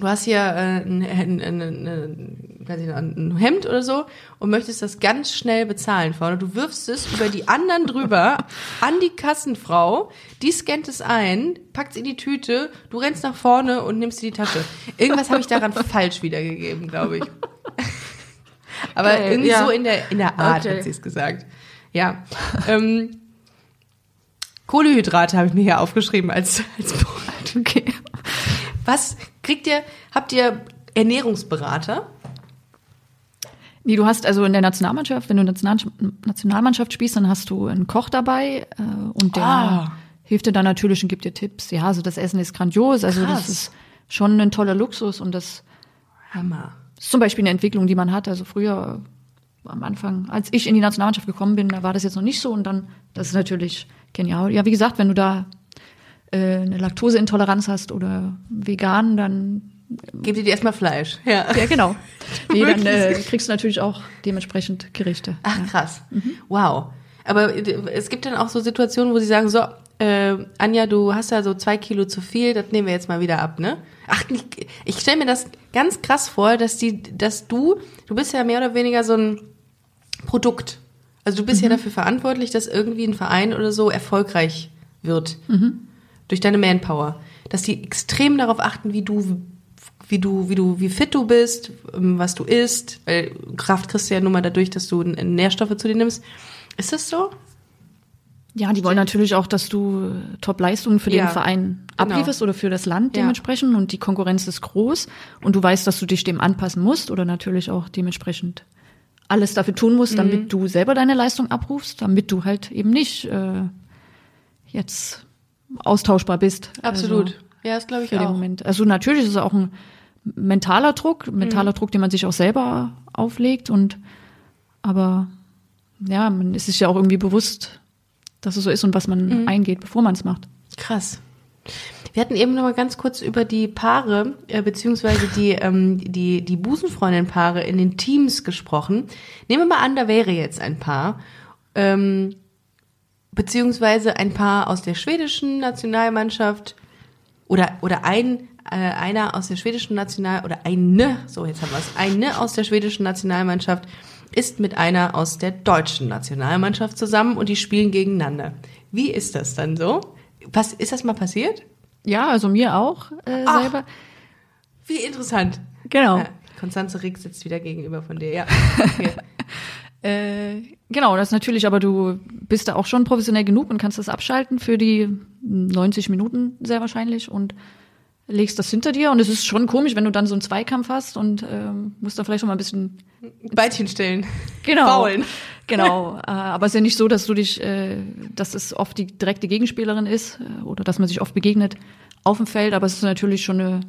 [SPEAKER 2] Du hast hier äh, ein, ein, ein, ein, ein Hemd oder so und möchtest das ganz schnell bezahlen vorne. Du wirfst es über die anderen drüber an die Kassenfrau, die scannt es ein, packt es in die Tüte, du rennst nach vorne und nimmst dir die Tasche. Irgendwas habe ich daran (laughs) falsch wiedergegeben, glaube ich. (laughs) Aber
[SPEAKER 3] Geil,
[SPEAKER 2] irgendwie
[SPEAKER 3] ja.
[SPEAKER 2] so in der, in der Art
[SPEAKER 3] Okay.
[SPEAKER 2] hat sie es gesagt. Ja. Ähm, Kohlehydrate habe ich mir hier aufgeschrieben als, als Punkt.
[SPEAKER 3] Okay.
[SPEAKER 2] Was kriegt ihr, habt ihr Ernährungsberater?
[SPEAKER 3] Nee, du hast also in der Nationalmannschaft, wenn du National Nationalmannschaft spielst, dann hast du einen Koch dabei äh, und der,
[SPEAKER 2] Ah.
[SPEAKER 3] hilft dir dann natürlich und gibt dir Tipps. Ja, also das Essen ist grandios, also
[SPEAKER 2] Krass.
[SPEAKER 3] das ist schon ein toller Luxus und das
[SPEAKER 2] Hammer.
[SPEAKER 3] ist zum Beispiel eine Entwicklung, die man hat. Also früher äh, am Anfang, als ich in die Nationalmannschaft gekommen bin, da war das jetzt noch nicht so und dann, das ist natürlich genial. Ja, wie gesagt, wenn du da eine Laktoseintoleranz hast oder vegan, dann
[SPEAKER 2] Gebt ihr dir erstmal Fleisch. Ja.
[SPEAKER 3] ja genau. (laughs) Nee, dann äh, kriegst du natürlich auch dementsprechend Gerichte.
[SPEAKER 2] Ach, krass. Wow. Aber es gibt dann auch so Situationen, wo sie sagen, so, äh, Anja, du hast da so zwei Kilo zu viel, das nehmen wir jetzt mal wieder ab, ne? Ach, ich, ich stelle mir das ganz krass vor, dass die, dass du, du bist ja mehr oder weniger so ein Produkt. Also du bist ja dafür verantwortlich, dass irgendwie ein Verein oder so erfolgreich wird. Durch deine Manpower. Dass die extrem darauf achten, wie du, wie du, wie du, wie fit du bist, ähm, was du isst, weil Kraft kriegst du ja nur mal dadurch, dass du Nährstoffe zu dir nimmst. Ist das so?
[SPEAKER 3] Ja, die wollen natürlich auch, dass du Top-Leistungen für den
[SPEAKER 2] Ja,
[SPEAKER 3] Verein
[SPEAKER 2] genau.
[SPEAKER 3] ablieferst oder für das Land
[SPEAKER 2] Ja.
[SPEAKER 3] dementsprechend und die Konkurrenz ist groß und du weißt, dass du dich dem anpassen musst oder natürlich auch dementsprechend alles dafür tun musst,
[SPEAKER 2] Mhm.
[SPEAKER 3] damit du selber deine Leistung abrufst, damit du halt eben nicht äh, jetzt austauschbar bist.
[SPEAKER 2] Absolut.
[SPEAKER 3] Also,
[SPEAKER 2] ja, das glaube ich
[SPEAKER 3] für den
[SPEAKER 2] auch.
[SPEAKER 3] Moment. Also natürlich ist es auch ein mentaler Druck, ein mentaler Druck, den man sich auch selber auflegt und aber ja, man ist sich ja auch irgendwie bewusst, dass es so ist und was man eingeht, bevor man es macht.
[SPEAKER 2] Krass. Wir hatten eben noch mal ganz kurz über die Paare, äh, beziehungsweise die, ähm, die, die Busenfreundin-Paare in den Teams gesprochen. Nehmen wir mal an, da wäre jetzt ein Paar, ähm, beziehungsweise ein Paar aus der schwedischen Nationalmannschaft oder, oder ein, äh, einer aus der schwedischen National, oder eine, so jetzt haben wir es, eine aus der schwedischen Nationalmannschaft ist mit einer aus der deutschen Nationalmannschaft zusammen und die spielen gegeneinander. Wie ist das dann so? Was, ist das mal passiert?
[SPEAKER 3] Ja, also mir auch äh,
[SPEAKER 2] Ach.
[SPEAKER 3] selber.
[SPEAKER 2] Wie interessant.
[SPEAKER 3] Genau.
[SPEAKER 2] Ja, Konstanze Rieck sitzt wieder gegenüber von dir, ja. (laughs) Okay.
[SPEAKER 3] Äh, genau, das ist natürlich, aber du bist da auch schon professionell genug und kannst das abschalten für die 90 Minuten sehr wahrscheinlich und legst das hinter dir. Und es ist schon komisch, wenn du dann so einen Zweikampf hast und ähm, musst dann vielleicht noch mal ein bisschen
[SPEAKER 2] Beitchen stellen.
[SPEAKER 3] genau,
[SPEAKER 2] Faulen. (laughs)
[SPEAKER 3] Genau, äh, aber es ist ja nicht so, dass du dich, äh, dass es oft die direkte Gegenspielerin ist äh, oder dass man sich oft begegnet auf dem Feld, aber es ist natürlich schon eine,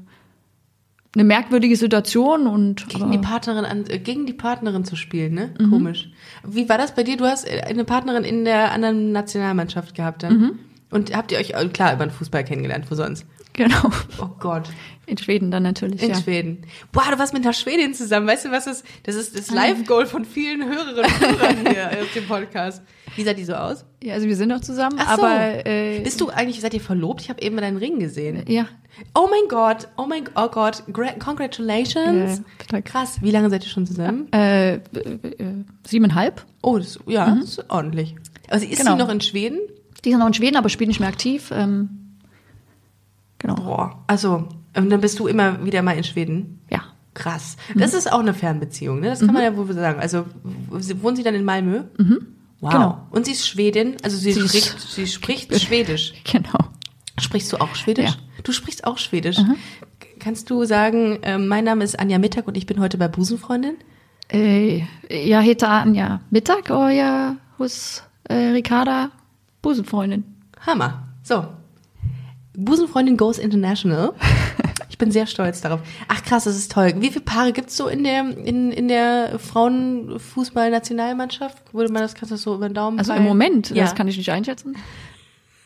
[SPEAKER 3] eine merkwürdige Situation und
[SPEAKER 2] Gegen die Partnerin an, äh, gegen die Partnerin zu spielen, ne? Komisch. Wie war das bei dir? Du hast äh, eine Partnerin in der anderen Nationalmannschaft gehabt dann. Und habt ihr euch, äh, klar, über den Fußball kennengelernt, wo sonst?
[SPEAKER 3] genau
[SPEAKER 2] Oh Gott.
[SPEAKER 3] in Schweden dann natürlich.
[SPEAKER 2] In
[SPEAKER 3] ja.
[SPEAKER 2] Schweden. Boah, du warst mit einer Schwedin zusammen. Weißt du, was das, das ist das Live-Goal von vielen Hörerinnen und Hörern hier auf dem Podcast. Wie sah die so aus?
[SPEAKER 3] Ja, also wir sind noch zusammen,
[SPEAKER 2] Ach so.
[SPEAKER 3] aber äh,
[SPEAKER 2] Bist du eigentlich, seid ihr verlobt? Ich habe eben deinen Ring gesehen.
[SPEAKER 3] ja,
[SPEAKER 2] Oh mein Gott, oh mein oh Gott, Gra congratulations.
[SPEAKER 3] Ja.
[SPEAKER 2] Krass, wie lange seid ihr schon zusammen?
[SPEAKER 3] äh, äh, siebeneinhalb.
[SPEAKER 2] Oh, das, ja, das ist ordentlich. Also ist
[SPEAKER 3] Genau.
[SPEAKER 2] sie noch in Schweden?
[SPEAKER 3] Die sind noch in Schweden, aber spielen nicht mehr aktiv. Ähm, genau.
[SPEAKER 2] Boah, also, und dann bist du immer wieder mal in Schweden?
[SPEAKER 3] Ja.
[SPEAKER 2] Krass. Das ist auch eine Fernbeziehung, ne? Das kann man ja wohl sagen. Also, wohnen Sie dann in Malmö? Mhm. Wow.
[SPEAKER 3] Genau.
[SPEAKER 2] Und sie ist Schwedin, also sie,
[SPEAKER 3] Sie
[SPEAKER 2] spricht, sie spricht Schwedisch. (laughs)
[SPEAKER 3] Genau.
[SPEAKER 2] Sprichst du auch Schwedisch?
[SPEAKER 3] Ja.
[SPEAKER 2] Du sprichst auch Schwedisch. K- Kannst du sagen, äh, mein Name ist Anja Mittag und ich bin heute bei Busenfreundin?
[SPEAKER 3] Eh, jag heter Anja Mittag och jag hos eh, Ricarda Busenfreundin.
[SPEAKER 2] Hammer. So. Busenfreundin Goes International. (laughs) Ich bin sehr stolz darauf. Ach krass, das ist toll. Wie viele Paare gibt's so in der, in, in der Frauenfußball-Nationalmannschaft? Würde man das, kannst du das so über den Daumen
[SPEAKER 3] Also im
[SPEAKER 2] peilen?
[SPEAKER 3] Moment,
[SPEAKER 2] ja.
[SPEAKER 3] das kann ich nicht einschätzen. (laughs)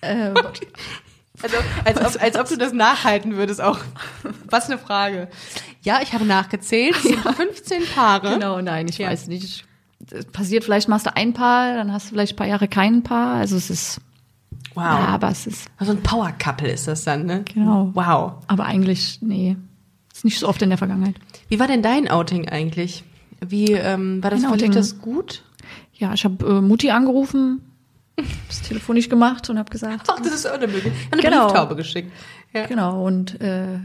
[SPEAKER 3] Äh,
[SPEAKER 2] Also, als ob, als ob du das nachhalten würdest auch. Was eine Frage. Ja, ich habe nachgezählt. Es sind 15 Paare.
[SPEAKER 3] genau, nein, ich
[SPEAKER 2] Ja.
[SPEAKER 3] weiß nicht. Es passiert, vielleicht machst du ein Paar, dann hast du vielleicht ein paar Jahre kein Paar. Also es ist,
[SPEAKER 2] Wow.
[SPEAKER 3] ja, aber es ist,
[SPEAKER 2] So ein Power-Couple ist das dann, ne?
[SPEAKER 3] Genau.
[SPEAKER 2] Wow.
[SPEAKER 3] aber eigentlich, nee, ist nicht so oft in der Vergangenheit.
[SPEAKER 2] Wie war denn dein Outing eigentlich? Wie, ähm, war das, verlief das gut?
[SPEAKER 3] Ja, ich habe äh, Mutti angerufen, das Telefon nicht gemacht und habe gesagt,
[SPEAKER 2] Ach, das ist auch eine Möglichkeit. Eine
[SPEAKER 3] Genau.
[SPEAKER 2] Brieftaube geschickt. Ja.
[SPEAKER 3] genau, und äh,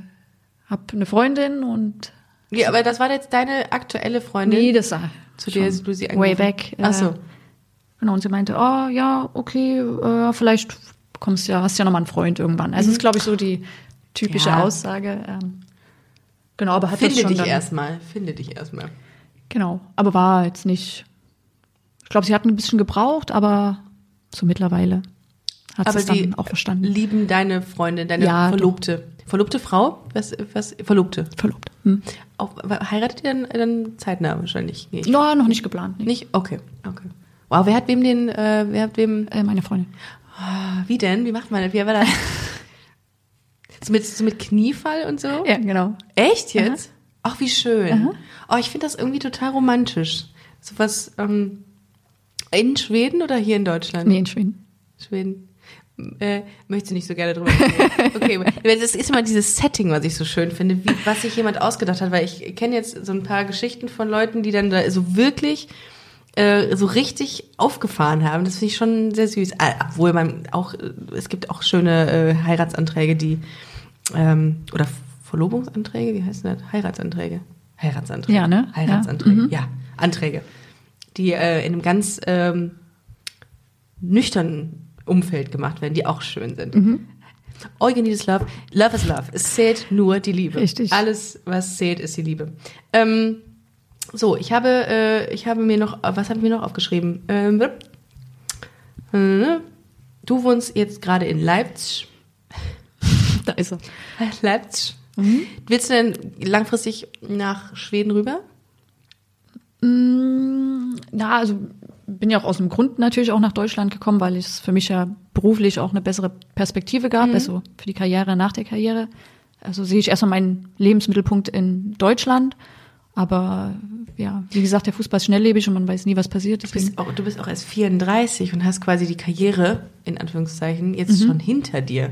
[SPEAKER 3] habe eine Freundin und
[SPEAKER 2] Ja, aber das war jetzt deine aktuelle Freundin,
[SPEAKER 3] nee, das war
[SPEAKER 2] zu der du sie
[SPEAKER 3] way
[SPEAKER 2] angerufen-
[SPEAKER 3] back.
[SPEAKER 2] Ach so.
[SPEAKER 3] Genau, und sie meinte, oh ja, okay, äh, vielleicht kommst ja, hast ja noch mal einen Freund irgendwann. Also das ist, glaube ich, so die typische
[SPEAKER 2] Mhm. Ja.
[SPEAKER 3] Aussage. Ähm, genau, aber hat das
[SPEAKER 2] Finde
[SPEAKER 3] schon
[SPEAKER 2] dich
[SPEAKER 3] dann,
[SPEAKER 2] erstmal. Finde dich erstmal.
[SPEAKER 3] Genau, aber war jetzt nicht. Ich glaube, sie hat ein bisschen gebraucht, aber so mittlerweile hat sie dann
[SPEAKER 2] die
[SPEAKER 3] auch verstanden.
[SPEAKER 2] lieben deine Freundin, deine
[SPEAKER 3] Ja, doch.
[SPEAKER 2] Verlobte. Verlobte Frau? Was, was, Verlobte.
[SPEAKER 3] Verlobt. Hm.
[SPEAKER 2] Auch, heiratet ihr dann, dann zeitnah wahrscheinlich? Nee,
[SPEAKER 3] No, noch nicht geplant. Nicht.
[SPEAKER 2] Nicht? Okay, okay. Wow, wer hat wem den, äh, wer hat wem,
[SPEAKER 3] Äh, meine Freundin.
[SPEAKER 2] ah, wie denn? Wie macht man das? Wie war das? so, (laughs) mit, so mit Kniefall und so?
[SPEAKER 3] Ja, genau.
[SPEAKER 2] Echt jetzt? Ach, wie schön. Oh, ich finde das irgendwie total romantisch. So was, ähm, in Schweden oder hier in Deutschland?
[SPEAKER 3] Nee, in Schweden.
[SPEAKER 2] Schweden. Äh, möchte nicht so gerne drüber reden. (laughs) Okay, das ist immer dieses Setting, was ich so schön finde, wie, was sich jemand ausgedacht hat, weil ich kenne jetzt so ein paar Geschichten von Leuten, die dann da so wirklich äh, so richtig aufgefahren haben. Das finde ich schon sehr süß. Ah, Obwohl man auch, äh, es gibt auch schöne äh, Heiratsanträge, die ähm, oder Verlobungsanträge, wie heißt das? Heiratsanträge. Heiratsanträge.
[SPEAKER 3] Ja, ne?
[SPEAKER 2] Heiratsanträge.
[SPEAKER 3] Ja, mhm.
[SPEAKER 2] Ja, Anträge. Die äh, in einem ganz ähm, nüchternen Umfeld gemacht werden, die auch schön sind.
[SPEAKER 3] Mhm.
[SPEAKER 2] All you need is love. Love is love. Es zählt nur die Liebe.
[SPEAKER 3] Richtig.
[SPEAKER 2] Alles, was zählt, ist die Liebe. Ähm, so, ich habe, äh, ich habe mir noch, was habe ich mir noch aufgeschrieben? Ähm, äh, du wohnst jetzt gerade in Leipzig. (laughs)
[SPEAKER 3] Da ist er. (laughs)
[SPEAKER 2] Leipzig.
[SPEAKER 3] Mhm.
[SPEAKER 2] Willst du denn langfristig nach Schweden rüber?
[SPEAKER 3] Mm, Ja, also bin ja auch aus dem Grund natürlich auch nach Deutschland gekommen, weil es für mich ja beruflich auch eine bessere Perspektive gab, also für die Karriere nach der Karriere. Also sehe ich erstmal meinen Lebensmittelpunkt in Deutschland. Aber ja, wie gesagt, der Fußball ist schnelllebig und man weiß nie, was passiert.
[SPEAKER 2] Du bist, auch, du bist auch erst 34 und hast quasi die Karriere, in Anführungszeichen, jetzt
[SPEAKER 3] Mhm.
[SPEAKER 2] schon hinter dir.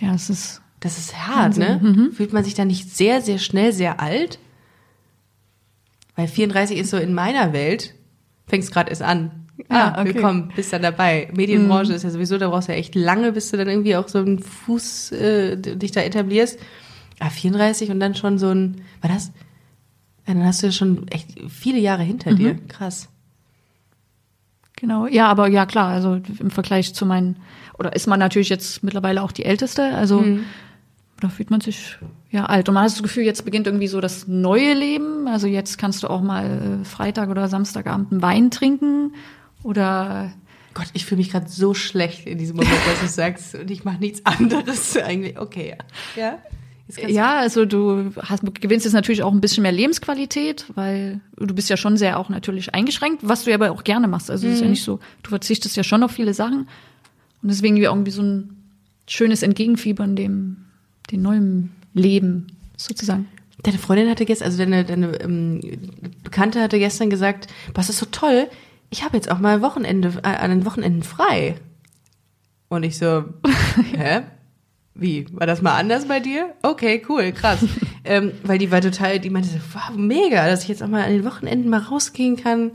[SPEAKER 3] ja, es ist
[SPEAKER 2] Das ist hart,
[SPEAKER 3] Wahnsinn. Mhm.
[SPEAKER 2] ne? Fühlt man sich da nicht sehr, sehr schnell sehr alt? Weil 34 ist so in meiner Welt, fängst gerade erst an. Ah,
[SPEAKER 3] Ah, okay.
[SPEAKER 2] willkommen, bist dann dabei. Medienbranche ist ja sowieso, da brauchst du ja echt lange, bis du dann irgendwie auch so einen Fuß äh, dich da etablierst. Ah, 34 und dann schon so ein, war das? Ja, dann hast du ja schon echt viele Jahre hinter
[SPEAKER 3] Mhm.
[SPEAKER 2] dir. Krass.
[SPEAKER 3] Genau, ja, aber ja klar, also im Vergleich zu meinen, oder ist man natürlich jetzt mittlerweile auch die Älteste, also
[SPEAKER 2] Mhm.
[SPEAKER 3] da fühlt man sich ja alt. Und man hat das Gefühl, jetzt beginnt irgendwie so das neue Leben. Also jetzt kannst du auch mal äh, Freitag oder Samstagabend einen Wein trinken oder
[SPEAKER 2] Gott, ich fühle mich gerade so schlecht in diesem Moment, dass du (laughs) sagst, und ich mache nichts anderes (laughs) eigentlich. Okay, ja. Ja?
[SPEAKER 3] Ja, also du hast, gewinnst jetzt natürlich auch ein bisschen mehr Lebensqualität, weil du bist ja schon sehr auch natürlich eingeschränkt, was du ja aber auch gerne machst. Also es ist ja nicht so, du verzichtest ja schon auf viele Sachen und deswegen wie irgendwie so ein schönes Entgegenfiebern dem, dem neuen Leben sozusagen.
[SPEAKER 2] Deine Freundin hatte gestern, also deine, deine ähm, Bekannte hatte gestern gesagt, was ist so toll, ich habe jetzt auch mal Wochenende, äh, an den Wochenenden frei. Und ich so, (laughs) hä? Wie? War das mal anders bei dir? Okay, cool, krass. (laughs) ähm, weil die war total, die meinte so, wow, mega, dass ich jetzt auch mal an den Wochenenden mal rausgehen kann.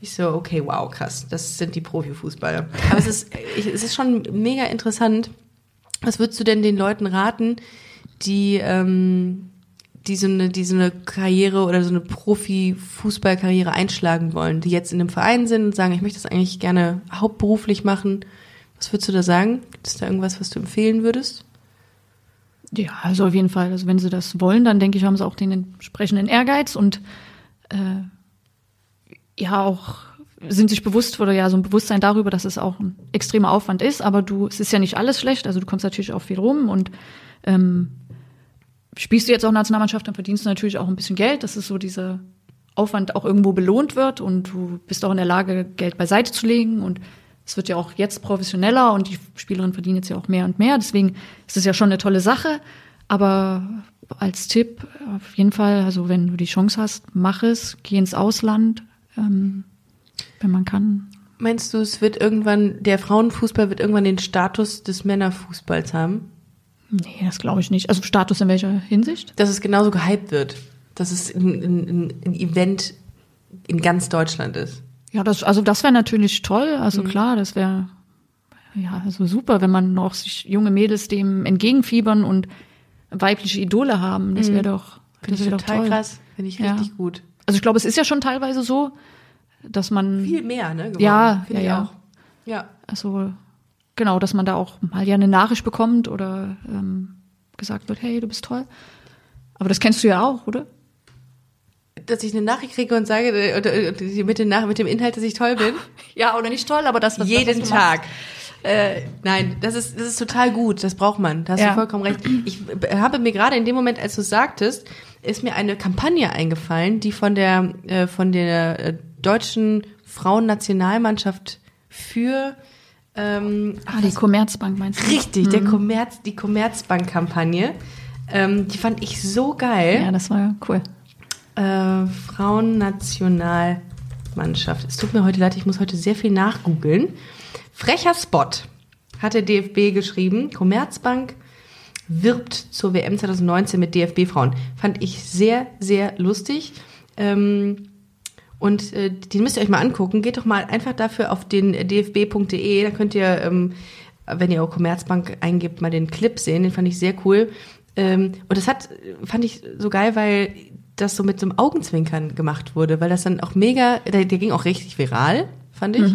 [SPEAKER 2] Ich so, okay, wow, krass, das sind die Profifußballer. Aber es ist, ich, es ist schon mega interessant. Was würdest du denn den Leuten raten, die, ähm, die so eine, die so eine Karriere oder so eine Profi-Fußballkarriere einschlagen wollen, die jetzt in einem Verein sind und sagen, ich möchte das eigentlich gerne hauptberuflich machen. Was würdest du da sagen? Gibt es da irgendwas, was du empfehlen würdest?
[SPEAKER 3] Ja, also auf jeden Fall. Also wenn sie das wollen, dann denke ich, haben sie auch den entsprechenden Ehrgeiz und äh, ja auch sind sich bewusst oder ja so ein Bewusstsein darüber, dass es auch ein extremer Aufwand ist. Aber du, es ist ja nicht alles schlecht. Also du kommst natürlich auch viel rum und ähm, spielst du jetzt auch Nationalmannschaft, dann verdienst du natürlich auch ein bisschen Geld. Das ist so dieser Aufwand auch irgendwo belohnt wird und du bist auch in der Lage, Geld beiseite zu legen und es wird ja auch jetzt professioneller und die Spielerinnen verdienen jetzt ja auch mehr und mehr. Deswegen ist es ja schon eine tolle Sache. Aber als Tipp auf jeden Fall, also wenn du die Chance hast, mach es, geh ins Ausland, ähm, wenn man kann.
[SPEAKER 2] Meinst du, es wird irgendwann, der Frauenfußball wird irgendwann den Status des Männerfußballs haben?
[SPEAKER 3] Nee, das glaube ich nicht. Also Status in welcher Hinsicht?
[SPEAKER 2] Dass es genauso gehypt wird. Dass es ein, ein, ein Event in ganz Deutschland ist.
[SPEAKER 3] Ja, das, also das wäre natürlich toll. Also klar, das wäre ja also super, wenn man noch sich junge Mädels dem entgegenfiebern und weibliche Idole haben. Das wäre doch,
[SPEAKER 2] Finde
[SPEAKER 3] das
[SPEAKER 2] ich total
[SPEAKER 3] toll.
[SPEAKER 2] krass. Finde ich
[SPEAKER 3] Ja.
[SPEAKER 2] richtig gut.
[SPEAKER 3] Also ich glaube, es ist ja schon teilweise so, dass man
[SPEAKER 2] Viel mehr, ne? geworden.
[SPEAKER 3] Ja, ja,
[SPEAKER 2] ich
[SPEAKER 3] ja.
[SPEAKER 2] auch. Ja.
[SPEAKER 3] also genau, dass man da auch mal ja eine Nachricht bekommt oder ähm, gesagt wird, hey, du bist toll. Aber das kennst du ja auch, oder?
[SPEAKER 2] Dass ich eine Nachricht kriege und sage, äh, oder, äh, mit, den Nach mit dem Inhalt, dass ich toll bin. (laughs)
[SPEAKER 3] Ja, oder nicht toll, aber das was
[SPEAKER 2] Jeden
[SPEAKER 3] das, was du
[SPEAKER 2] Tag. Äh, nein, das ist, das ist total gut. Das braucht man. Da hast
[SPEAKER 3] Ja.
[SPEAKER 2] du vollkommen recht. Ich habe mir gerade in dem Moment, als du es sagtest, ist mir eine Kampagne eingefallen, die von der, äh, von der äh, deutschen Frauennationalmannschaft für ähm,
[SPEAKER 3] Ah, die Commerzbank meinst du?
[SPEAKER 2] richtig, der Commerz, die Commerzbank-Kampagne. Ähm, die fand ich so geil.
[SPEAKER 3] Ja, das war cool.
[SPEAKER 2] Äh, Frauennationalmannschaft. Es tut mir heute leid, ich muss heute sehr viel nachgoogeln. Frecher Spot hat der DFB geschrieben. Commerzbank wirbt zur WM 2019 mit DFB-Frauen. Fand ich sehr, sehr lustig. Ähm, und äh, den müsst ihr euch mal angucken. Geht doch mal einfach dafür auf den dfb.de. Da könnt ihr, ähm, wenn ihr auch Commerzbank eingibt, mal den Clip sehen. Den fand ich sehr cool. Ähm, und das hat, fand ich so geil, weil das so mit so einem Augenzwinkern gemacht wurde, weil das dann auch mega, der, der ging auch richtig viral, fand ich.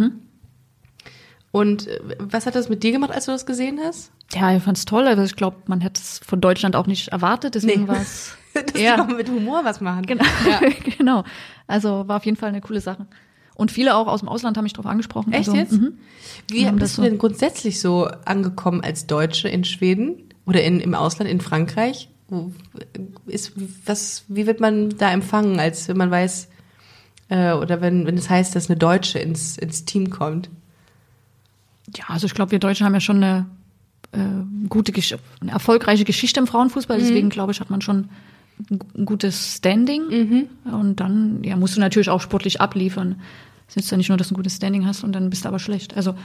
[SPEAKER 2] Und äh, was hat das mit dir gemacht, als du das gesehen hast?
[SPEAKER 3] Ja, ich fand's toll. Also ich glaube, man hätte es von Deutschland auch nicht erwartet. Deswegen
[SPEAKER 2] Nee.
[SPEAKER 3] war es (laughs)
[SPEAKER 2] Dass
[SPEAKER 3] Ja.
[SPEAKER 2] die auch mit Humor was machen.
[SPEAKER 3] Genau. (laughs) genau. Also war auf jeden Fall eine coole Sache. Und viele auch aus dem Ausland haben mich darauf angesprochen.
[SPEAKER 2] Echt
[SPEAKER 3] also,
[SPEAKER 2] jetzt?
[SPEAKER 3] Mhm.
[SPEAKER 2] Wie bist
[SPEAKER 3] das
[SPEAKER 2] du
[SPEAKER 3] so-
[SPEAKER 2] denn grundsätzlich so angekommen als Deutsche in Schweden oder in, im Ausland, in Frankreich? Ist, was, wie wird man da empfangen, als wenn man weiß, äh, oder wenn, wenn es heißt, dass eine Deutsche ins, ins Team kommt?
[SPEAKER 3] Ja, also ich glaube, wir Deutschen haben ja schon eine äh, gute, Gesch eine erfolgreiche Geschichte im Frauenfußball. Deswegen glaube ich, hat man schon ein, gu- ein gutes Standing. Und dann ja, musst du natürlich auch sportlich abliefern. Es ist ja nicht nur, dass du ein gutes Standing hast und dann bist du aber schlecht. Also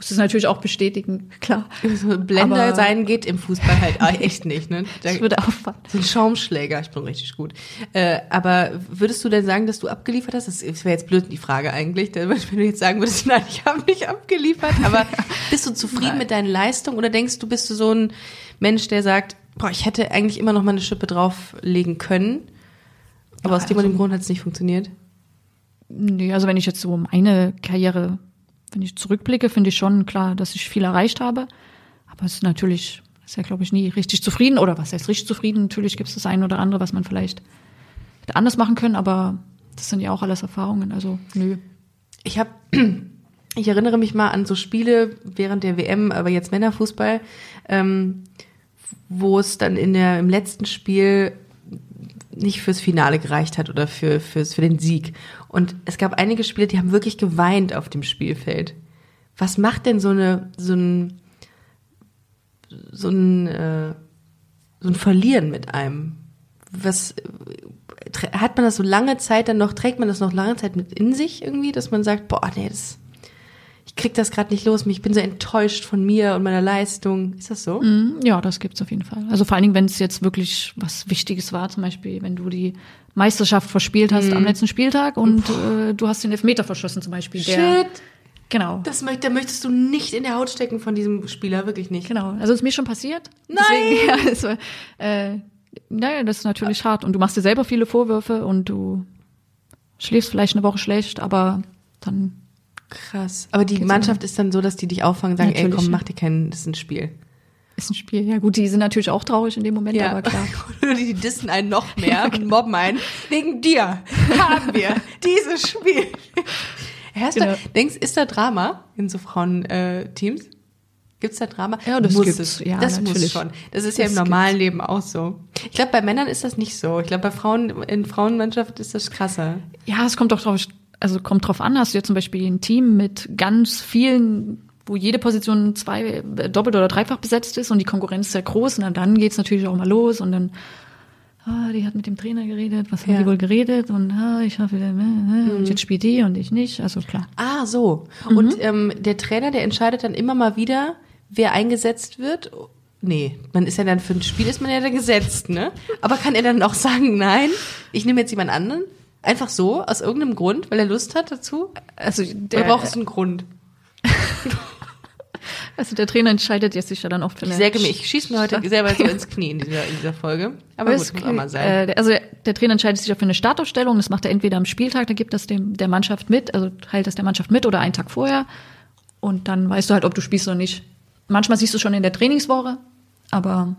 [SPEAKER 3] musst du es natürlich auch bestätigen, klar.
[SPEAKER 2] So (laughs) Blender
[SPEAKER 3] Aber-
[SPEAKER 2] sein geht im Fußball halt (laughs) echt nicht, ne? Da,
[SPEAKER 3] Das würde auffallen.
[SPEAKER 2] so ein Schaumschläger, ich bin richtig gut. Äh, aber würdest du denn sagen, dass du abgeliefert hast? Das wäre jetzt blöd die Frage eigentlich, denn wenn du jetzt sagen würdest, (laughs) nein, ich habe nicht abgeliefert, aber bist du zufrieden mit deinen Leistungen oder denkst du, bist du so ein Mensch, der sagt, boah, ich hätte eigentlich immer noch mal eine Schippe drauflegen können, aber aus dem und dem Grund hat es nicht funktioniert?
[SPEAKER 3] Nee, also wenn ich jetzt so meine Karriere, wenn ich zurückblicke, finde ich schon klar, dass ich viel erreicht habe. Aber es ist natürlich, ist ja glaube ich nie richtig zufrieden oder was heißt richtig zufrieden? Natürlich gibt es das eine oder andere, was man vielleicht anders machen können, aber das sind ja auch alles Erfahrungen. Also nö.
[SPEAKER 2] Ich habe, (clears throat) ich erinnere mich mal an so Spiele während der WM, aber jetzt Männerfußball, ähm, wo es dann in der, im letzten Spiel nicht fürs Finale gereicht hat oder für, fürs, für den Sieg. Und es gab einige Spiele, die haben wirklich geweint auf dem Spielfeld. Was macht denn so eine, so ein, so ein, äh, so ein Verlieren mit einem? Was, Trä- hat man das so lange Zeit dann noch, trägt man das noch lange Zeit mit in sich irgendwie, dass man sagt, boah, nee, das, ich krieg das gerade nicht los, ich bin so enttäuscht von mir und meiner Leistung. Ist das so?
[SPEAKER 3] Mm, Ja, das gibt's auf jeden Fall. Also vor allen Dingen, wenn es jetzt wirklich was Wichtiges war, zum Beispiel, wenn du die Meisterschaft verspielt hast am letzten Spieltag und äh, du hast den Elfmeter verschossen zum Beispiel. Der,
[SPEAKER 2] Shit,
[SPEAKER 3] Genau.
[SPEAKER 2] das möcht, da möchtest du nicht in der Haut stecken von diesem Spieler, wirklich nicht.
[SPEAKER 3] Genau, also ist mir schon passiert.
[SPEAKER 2] Nein!
[SPEAKER 3] Deswegen, (laughs) ja, war, äh, naja, das ist natürlich hart. Und du machst dir selber viele Vorwürfe und du schläfst vielleicht eine Woche schlecht, aber dann,
[SPEAKER 2] Krass. Aber die Mannschaft ist dann so, dass die dich auffangen und sagen, ey,
[SPEAKER 3] Natürlich,
[SPEAKER 2] komm,
[SPEAKER 3] ja.
[SPEAKER 2] mach dir kein, das ist ein Spiel.
[SPEAKER 3] ist ein Spiel. Ja gut, die sind natürlich auch traurig in dem Moment, aber klar. (laughs)
[SPEAKER 2] Die dissen einen noch mehr und mobben einen. Wegen dir haben wir (laughs) dieses Spiel. Hast
[SPEAKER 3] Genau.
[SPEAKER 2] du, denkst, ist da Drama in so Frauenteams? Gibt's da Drama?
[SPEAKER 3] Ja, das
[SPEAKER 2] muss
[SPEAKER 3] gibt's.
[SPEAKER 2] es.
[SPEAKER 3] Ja,
[SPEAKER 2] das muss
[SPEAKER 3] natürlich.
[SPEAKER 2] schon. Das ist ja
[SPEAKER 3] Das
[SPEAKER 2] im normalen Leben auch so. Ich glaube, bei Männern ist das nicht so. Ich glaube, bei Frauen, in Frauenmannschaft ist das krasser.
[SPEAKER 3] Ja, es kommt doch drauf, also kommt drauf an, hast du jetzt zum Beispiel ein Team mit ganz vielen, wo jede Position zwei, äh, doppelt oder dreifach besetzt ist und die Konkurrenz sehr groß und dann geht's natürlich auch mal los und dann, ah, die hat mit dem Trainer geredet, was haben
[SPEAKER 2] Ja.
[SPEAKER 3] die wohl geredet und ah, ich hoffe, äh, äh, und jetzt spielt die und ich nicht, also klar.
[SPEAKER 2] Ah, so.
[SPEAKER 3] Mhm.
[SPEAKER 2] Und ähm, der Trainer, der entscheidet dann immer mal wieder, wer eingesetzt wird. Nee, man ist ja dann für ein Spiel ist man ja dann gesetzt, ne? Aber kann er dann auch sagen, nein, ich nehme jetzt jemand anderen? Einfach so, aus irgendeinem Grund, weil er Lust hat dazu?
[SPEAKER 3] Also der,
[SPEAKER 2] braucht es einen Grund? (laughs)
[SPEAKER 3] also der Trainer entscheidet jetzt sich ja dann oft für
[SPEAKER 2] Ich mich, ich schieße mir heute selber so (laughs) ins Knie in dieser, in dieser Folge. Aber gut,
[SPEAKER 3] es-
[SPEAKER 2] muss auch mal sein.
[SPEAKER 3] Äh, also der- der Trainer entscheidet sich ja für eine Startaufstellung. Das macht er entweder am Spieltag, da gibt das dem der Mannschaft mit, also teilt das der Mannschaft mit oder einen Tag vorher. Und dann weißt du halt, ob du spielst oder nicht. Manchmal siehst du schon in der Trainingswoche, aber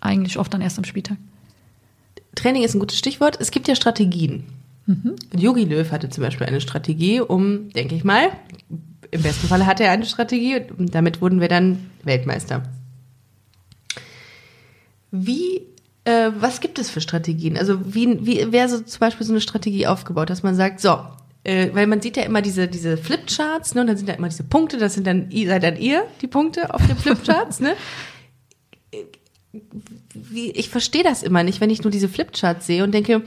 [SPEAKER 3] eigentlich oft dann erst am Spieltag.
[SPEAKER 2] Training ist ein gutes Stichwort. Es gibt ja Strategien.
[SPEAKER 3] Mhm.
[SPEAKER 2] Jogi Löw hatte zum Beispiel eine Strategie, um, denke ich mal, im besten Falle hatte er eine Strategie und damit wurden wir dann Weltmeister. Wie, äh, was gibt es für Strategien? Also wie, wie wäre so zum Beispiel so eine Strategie aufgebaut, dass man sagt, so, äh, weil man sieht ja immer diese, diese Flipcharts, ne, und dann sind da immer diese Punkte, das sind dann, seid dann ihr, die Punkte auf den Flipcharts, ne? Wie, ich verstehe das immer nicht, wenn ich nur diese Flipcharts sehe und denke,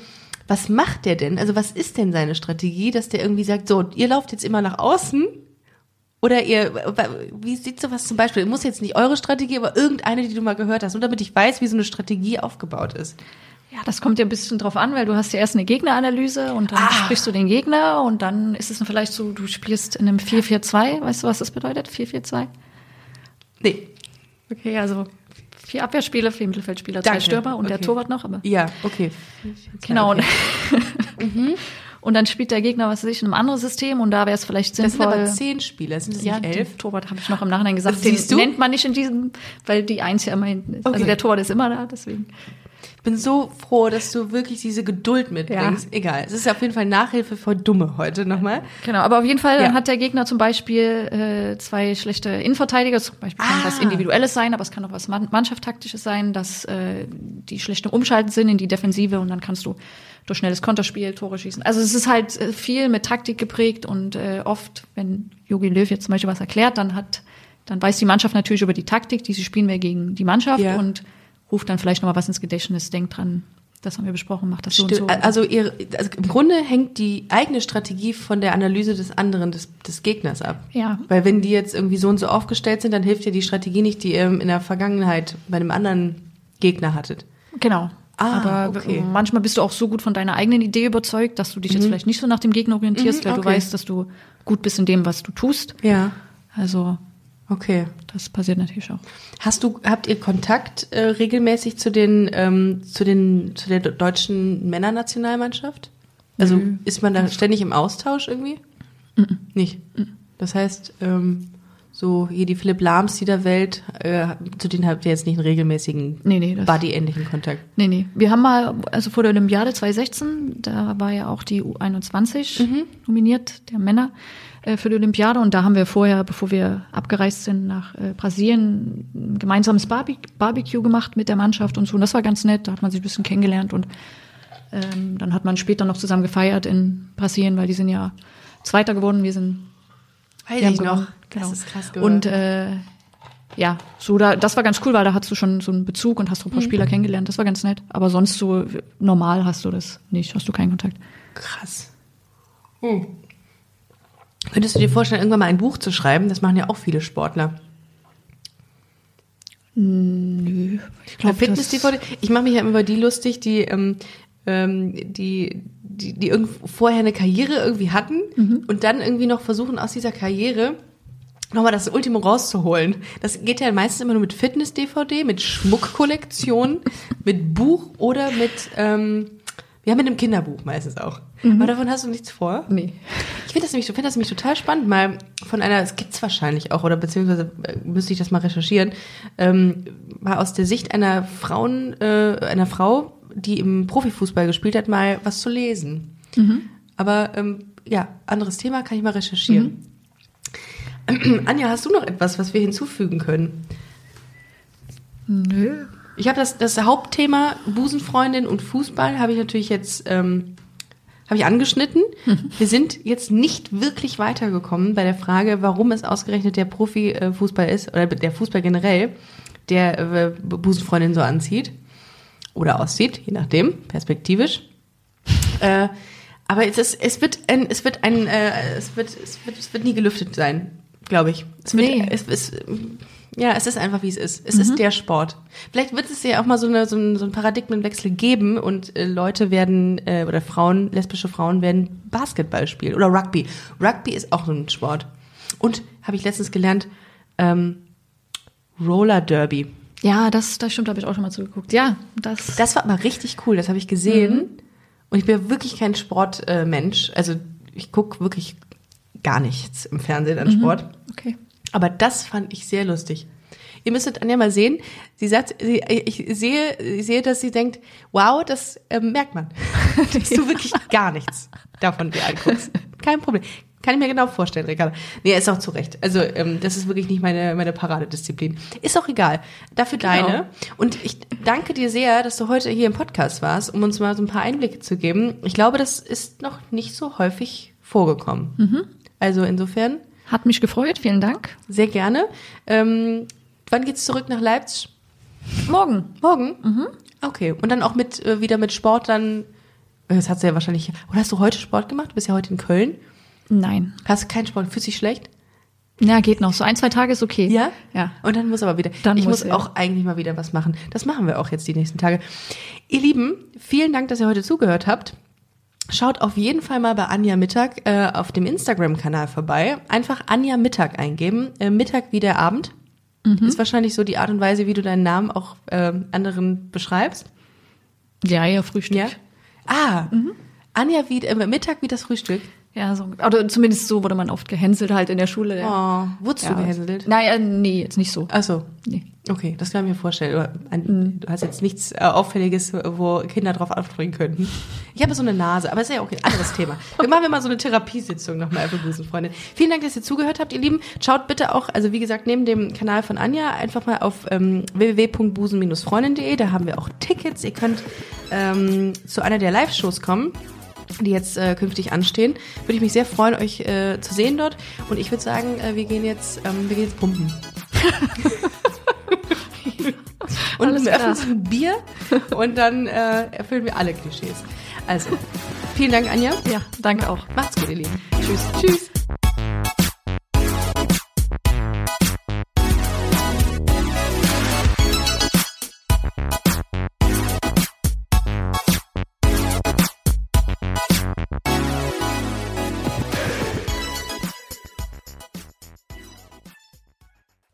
[SPEAKER 2] was macht der denn? Also was ist denn seine Strategie, dass der irgendwie sagt, so, ihr lauft jetzt immer nach außen oder ihr, wie sieht sowas zum Beispiel? Muss jetzt nicht eure Strategie, aber irgendeine, die du mal gehört hast, nur damit ich weiß, wie so eine Strategie aufgebaut ist.
[SPEAKER 3] Ja, das kommt ja ein bisschen drauf an, weil du hast ja erst eine Gegneranalyse und dann
[SPEAKER 2] Ah.
[SPEAKER 3] sprichst du den Gegner und dann ist es vielleicht so, du spielst in einem 4-4-2. Weißt du, was das bedeutet? 4-4-2?
[SPEAKER 2] Nee.
[SPEAKER 3] Okay, also vier Abwehrspieler, vier Mittelfeldspieler, zwei
[SPEAKER 2] Danke.
[SPEAKER 3] Stürmer und der
[SPEAKER 2] Okay.
[SPEAKER 3] Torwart noch, aber
[SPEAKER 2] Ja, okay.
[SPEAKER 3] genau.
[SPEAKER 2] Okay.
[SPEAKER 3] Und, (laughs) und dann spielt der Gegner, was weiß ich, in einem anderen System und da wäre es vielleicht
[SPEAKER 2] Das sind
[SPEAKER 3] sinnvoll.
[SPEAKER 2] aber zehn Spieler, sind das
[SPEAKER 3] ja,
[SPEAKER 2] nicht elf?
[SPEAKER 3] Torwart habe ich noch im Nachhinein gesagt.
[SPEAKER 2] Das
[SPEAKER 3] Den
[SPEAKER 2] siehst du?
[SPEAKER 3] nennt man nicht in diesem, weil die Eins ja immer hinten ist.
[SPEAKER 2] Okay.
[SPEAKER 3] Also der Torwart ist immer da, deswegen.
[SPEAKER 2] Ich bin so froh, dass du wirklich diese Geduld mitbringst. Egal, es ist auf jeden Fall Nachhilfe für Dumme heute nochmal.
[SPEAKER 3] Genau, aber auf jeden Fall
[SPEAKER 2] Ja.
[SPEAKER 3] hat der Gegner zum Beispiel äh, zwei schlechte Innenverteidiger. Zum Beispiel kann
[SPEAKER 2] Ah.
[SPEAKER 3] was Individuelles sein, aber es kann auch was Man- Mannschaftstaktisches sein, dass äh, die schlecht umschalten sind in die Defensive und dann kannst du durch schnelles Konterspiel Tore schießen. Also es ist halt äh, viel mit Taktik geprägt und äh, oft, wenn Jogi Löw jetzt zum Beispiel was erklärt, dann hat, dann weiß die Mannschaft natürlich über die Taktik, diese spielen wir gegen die Mannschaft
[SPEAKER 2] Ja.
[SPEAKER 3] und ruft dann vielleicht nochmal was ins Gedächtnis, denkt dran, das haben wir besprochen, macht das so
[SPEAKER 2] Stimmt.
[SPEAKER 3] und so.
[SPEAKER 2] Also, ihr, also im Grunde hängt die eigene Strategie von der Analyse des anderen, des, des Gegners ab.
[SPEAKER 3] Ja.
[SPEAKER 2] Weil wenn die jetzt irgendwie so und so aufgestellt sind, dann hilft dir die Strategie nicht, die ihr in der Vergangenheit bei einem anderen Gegner hattet.
[SPEAKER 3] Genau.
[SPEAKER 2] Ah,
[SPEAKER 3] Aber
[SPEAKER 2] okay. Mhm.
[SPEAKER 3] manchmal bist du auch so gut von deiner eigenen Idee überzeugt, dass du dich jetzt vielleicht nicht so nach dem Gegner orientierst,
[SPEAKER 2] Mhm,
[SPEAKER 3] weil du
[SPEAKER 2] okay.
[SPEAKER 3] weißt, dass du gut bist in dem, was du tust.
[SPEAKER 2] Ja.
[SPEAKER 3] Also
[SPEAKER 2] Okay.
[SPEAKER 3] das passiert natürlich auch.
[SPEAKER 2] Hast du, habt ihr Kontakt äh, regelmäßig zu den, ähm, zu den, zu der de- deutschen Männernationalmannschaft? Also
[SPEAKER 3] Nö.
[SPEAKER 2] ist man da ständig im Austausch irgendwie? Nicht. Das heißt, ähm, so hier die Philipp Lahms dieser Welt, äh, zu denen habt ihr jetzt nicht einen regelmäßigen
[SPEAKER 3] Nee, nee,
[SPEAKER 2] Buddy-ähnlichen Kontakt.
[SPEAKER 3] Nee, nee. Wir haben mal, also vor der Olympiade 2016, da war ja auch die U21
[SPEAKER 2] Mhm.
[SPEAKER 3] nominiert, der Männer, äh, für die Olympiade. Und da haben wir vorher, bevor wir abgereist sind nach äh, Brasilien, ein gemeinsames Barbe Barbecue gemacht mit der Mannschaft und so. Und das war ganz nett, da hat man sich ein bisschen kennengelernt. Und ähm, dann hat man später noch zusammen gefeiert in Brasilien, weil die sind ja Zweiter geworden, wir sind
[SPEAKER 2] Weiß ich noch.
[SPEAKER 3] Genau.
[SPEAKER 2] Das ist krass gehört.
[SPEAKER 3] Und äh, ja, so da, das war ganz cool, weil da hast du schon so einen Bezug und hast so ein paar
[SPEAKER 2] Mhm.
[SPEAKER 3] Spieler kennengelernt. Das war ganz nett. Aber sonst so normal hast du das nicht, hast du keinen Kontakt.
[SPEAKER 2] Krass. Hm. Könntest du dir vorstellen, irgendwann mal ein Buch zu schreiben? Das machen ja auch viele Sportler.
[SPEAKER 3] Nö. Ich glaube,
[SPEAKER 2] Fitness-DVD. Ich mache mich ja immer über die lustig, die, ähm, ähm, die, die, die irgend vorher eine Karriere irgendwie hatten
[SPEAKER 3] Mhm.
[SPEAKER 2] und dann irgendwie noch versuchen, aus dieser Karriere nochmal das Ultimo rauszuholen. Das geht ja meistens immer nur mit Fitness-DVD, mit Schmuckkollektion, (laughs) mit Buch oder mit, ähm, ja, mit einem Kinderbuch meistens auch. Aber davon hast du nichts vor?
[SPEAKER 3] Nee.
[SPEAKER 2] Ich finde das nämlich, ich finde das nämlich total spannend, mal von einer, es gibt's wahrscheinlich auch, oder beziehungsweise äh, müsste ich das mal recherchieren, ähm, mal aus der Sicht einer Frauen, äh, einer Frau, die im Profifußball gespielt hat, mal was zu lesen. Aber ähm, ja, anderes Thema kann ich mal recherchieren. (clears throat) Anja, hast du noch etwas, was wir hinzufügen können?
[SPEAKER 3] Nö.
[SPEAKER 2] Ich habe das, das Hauptthema Busenfreundin und Fußball habe ich natürlich jetzt ähm, habe ich angeschnitten. (laughs) Wir sind jetzt nicht wirklich weitergekommen bei der Frage, warum es ausgerechnet der Profifußball ist oder der Fußball generell, der äh, Busenfreundin so anzieht oder aussieht, je nachdem, perspektivisch. Äh, aber es, ist, es wird ein, es wird ein, äh, es wird, es wird, es wird nie gelüftet sein, glaube ich. Es wird,
[SPEAKER 3] Nee.
[SPEAKER 2] es, es, ja, es ist einfach wie es ist. Es ist der Sport. Vielleicht wird es ja auch mal so, eine, so, ein, so ein Paradigmenwechsel geben und äh, Leute werden äh, oder Frauen, lesbische Frauen werden Basketball spielen oder Rugby. Rugby ist auch so ein Sport. Und habe ich letztens gelernt, ähm, Roller Derby.
[SPEAKER 3] Ja, das, das stimmt, habe ich auch schon mal zugeguckt. Ja, das.
[SPEAKER 2] Das war aber richtig cool, das habe ich gesehen. Und ich bin wirklich kein Sportmensch. Äh, also ich gucke wirklich gar nichts im Fernsehen an Sport.
[SPEAKER 3] Okay.
[SPEAKER 2] Aber das fand ich sehr lustig. Ihr müsstet Anja mal sehen. Sie sagt, sie, ich sehe, ich sehe, dass sie denkt, wow, das ähm, merkt man. (laughs) dass du wirklich gar nichts davon dir anguckst. Kein Problem. Kann ich mir genau vorstellen, Ricarda. Nee, ist auch zu Recht. Also, ähm, das ist wirklich nicht meine, meine Paradedisziplin. Ist auch egal. Dafür
[SPEAKER 3] Genau.
[SPEAKER 2] deine. Und ich danke dir sehr, dass du heute hier im Podcast warst, um uns mal so ein paar Einblicke zu geben. Ich glaube, das ist noch nicht so häufig vorgekommen.
[SPEAKER 3] Mhm.
[SPEAKER 2] Also insofern
[SPEAKER 3] Hat mich gefreut, vielen Dank.
[SPEAKER 2] sehr gerne. Ähm, wann geht's zurück nach Leipzig?
[SPEAKER 3] Morgen.
[SPEAKER 2] Morgen? Okay. Und dann auch mit äh, wieder mit Sport dann. äh, Das hat sie ja wahrscheinlich. Oder hast du heute Sport gemacht? Du bist ja heute in Köln.
[SPEAKER 3] Nein.
[SPEAKER 2] Hast du keinen Sport? Fühlst du dich schlecht?
[SPEAKER 3] Ja, geht noch. So ein, zwei Tage ist okay.
[SPEAKER 2] Ja?
[SPEAKER 3] Ja.
[SPEAKER 2] Und dann muss aber wieder.
[SPEAKER 3] Dann
[SPEAKER 2] ich
[SPEAKER 3] muss
[SPEAKER 2] muss auch eigentlich mal wieder was machen. Das machen wir auch jetzt die nächsten Tage. Ihr Lieben, vielen Dank, dass ihr heute zugehört habt. Schaut auf jeden Fall mal bei Anja Mittag äh, auf dem Instagram-Kanal vorbei. Einfach Anja Mittag eingeben. Äh, Mittag wie der Abend.
[SPEAKER 3] Mhm.
[SPEAKER 2] Ist wahrscheinlich so die Art und Weise, wie du deinen Namen auch äh, anderen beschreibst.
[SPEAKER 3] Ja, ja, Frühstück.
[SPEAKER 2] Ja. Ah,
[SPEAKER 3] Mhm.
[SPEAKER 2] Anja wie äh, Mittag wie das Frühstück.
[SPEAKER 3] Ja, so. Oder zumindest so wurde man oft gehänselt halt in der Schule.
[SPEAKER 2] Oh, wurdest
[SPEAKER 3] ja.
[SPEAKER 2] du gehänselt?
[SPEAKER 3] Naja, nee, jetzt nicht so.
[SPEAKER 2] Ach so.
[SPEAKER 3] Nee.
[SPEAKER 2] Okay, das kann ich mir vorstellen. Aber an,
[SPEAKER 3] Mhm.
[SPEAKER 2] Du hast jetzt nichts äh, Auffälliges, wo Kinder drauf aufspringen könnten. Ich habe so eine Nase, aber ist ja okay, anderes Thema. Wir machen mal so eine Therapiesitzung nochmal für Busenfreunde. Vielen Dank, dass ihr zugehört habt, ihr Lieben. Schaut bitte auch, also wie gesagt, neben dem Kanal von Anja einfach mal auf ähm, www.busen-freundin.de. Da haben wir auch Tickets. Ihr könnt ähm, zu einer der Live-Shows kommen die jetzt äh, künftig anstehen. Würde ich mich sehr freuen, euch äh, zu sehen dort. Und ich würde sagen, äh, wir gehen jetzt, ähm, wir gehen jetzt pumpen. (laughs) und
[SPEAKER 3] Alles
[SPEAKER 2] wir öffnen ein Bier und dann äh, erfüllen wir alle Klischees. Also, vielen Dank, Anja.
[SPEAKER 3] Ja, danke auch.
[SPEAKER 2] Macht's gut, ihr Lieben. Tschüss. Tschüss.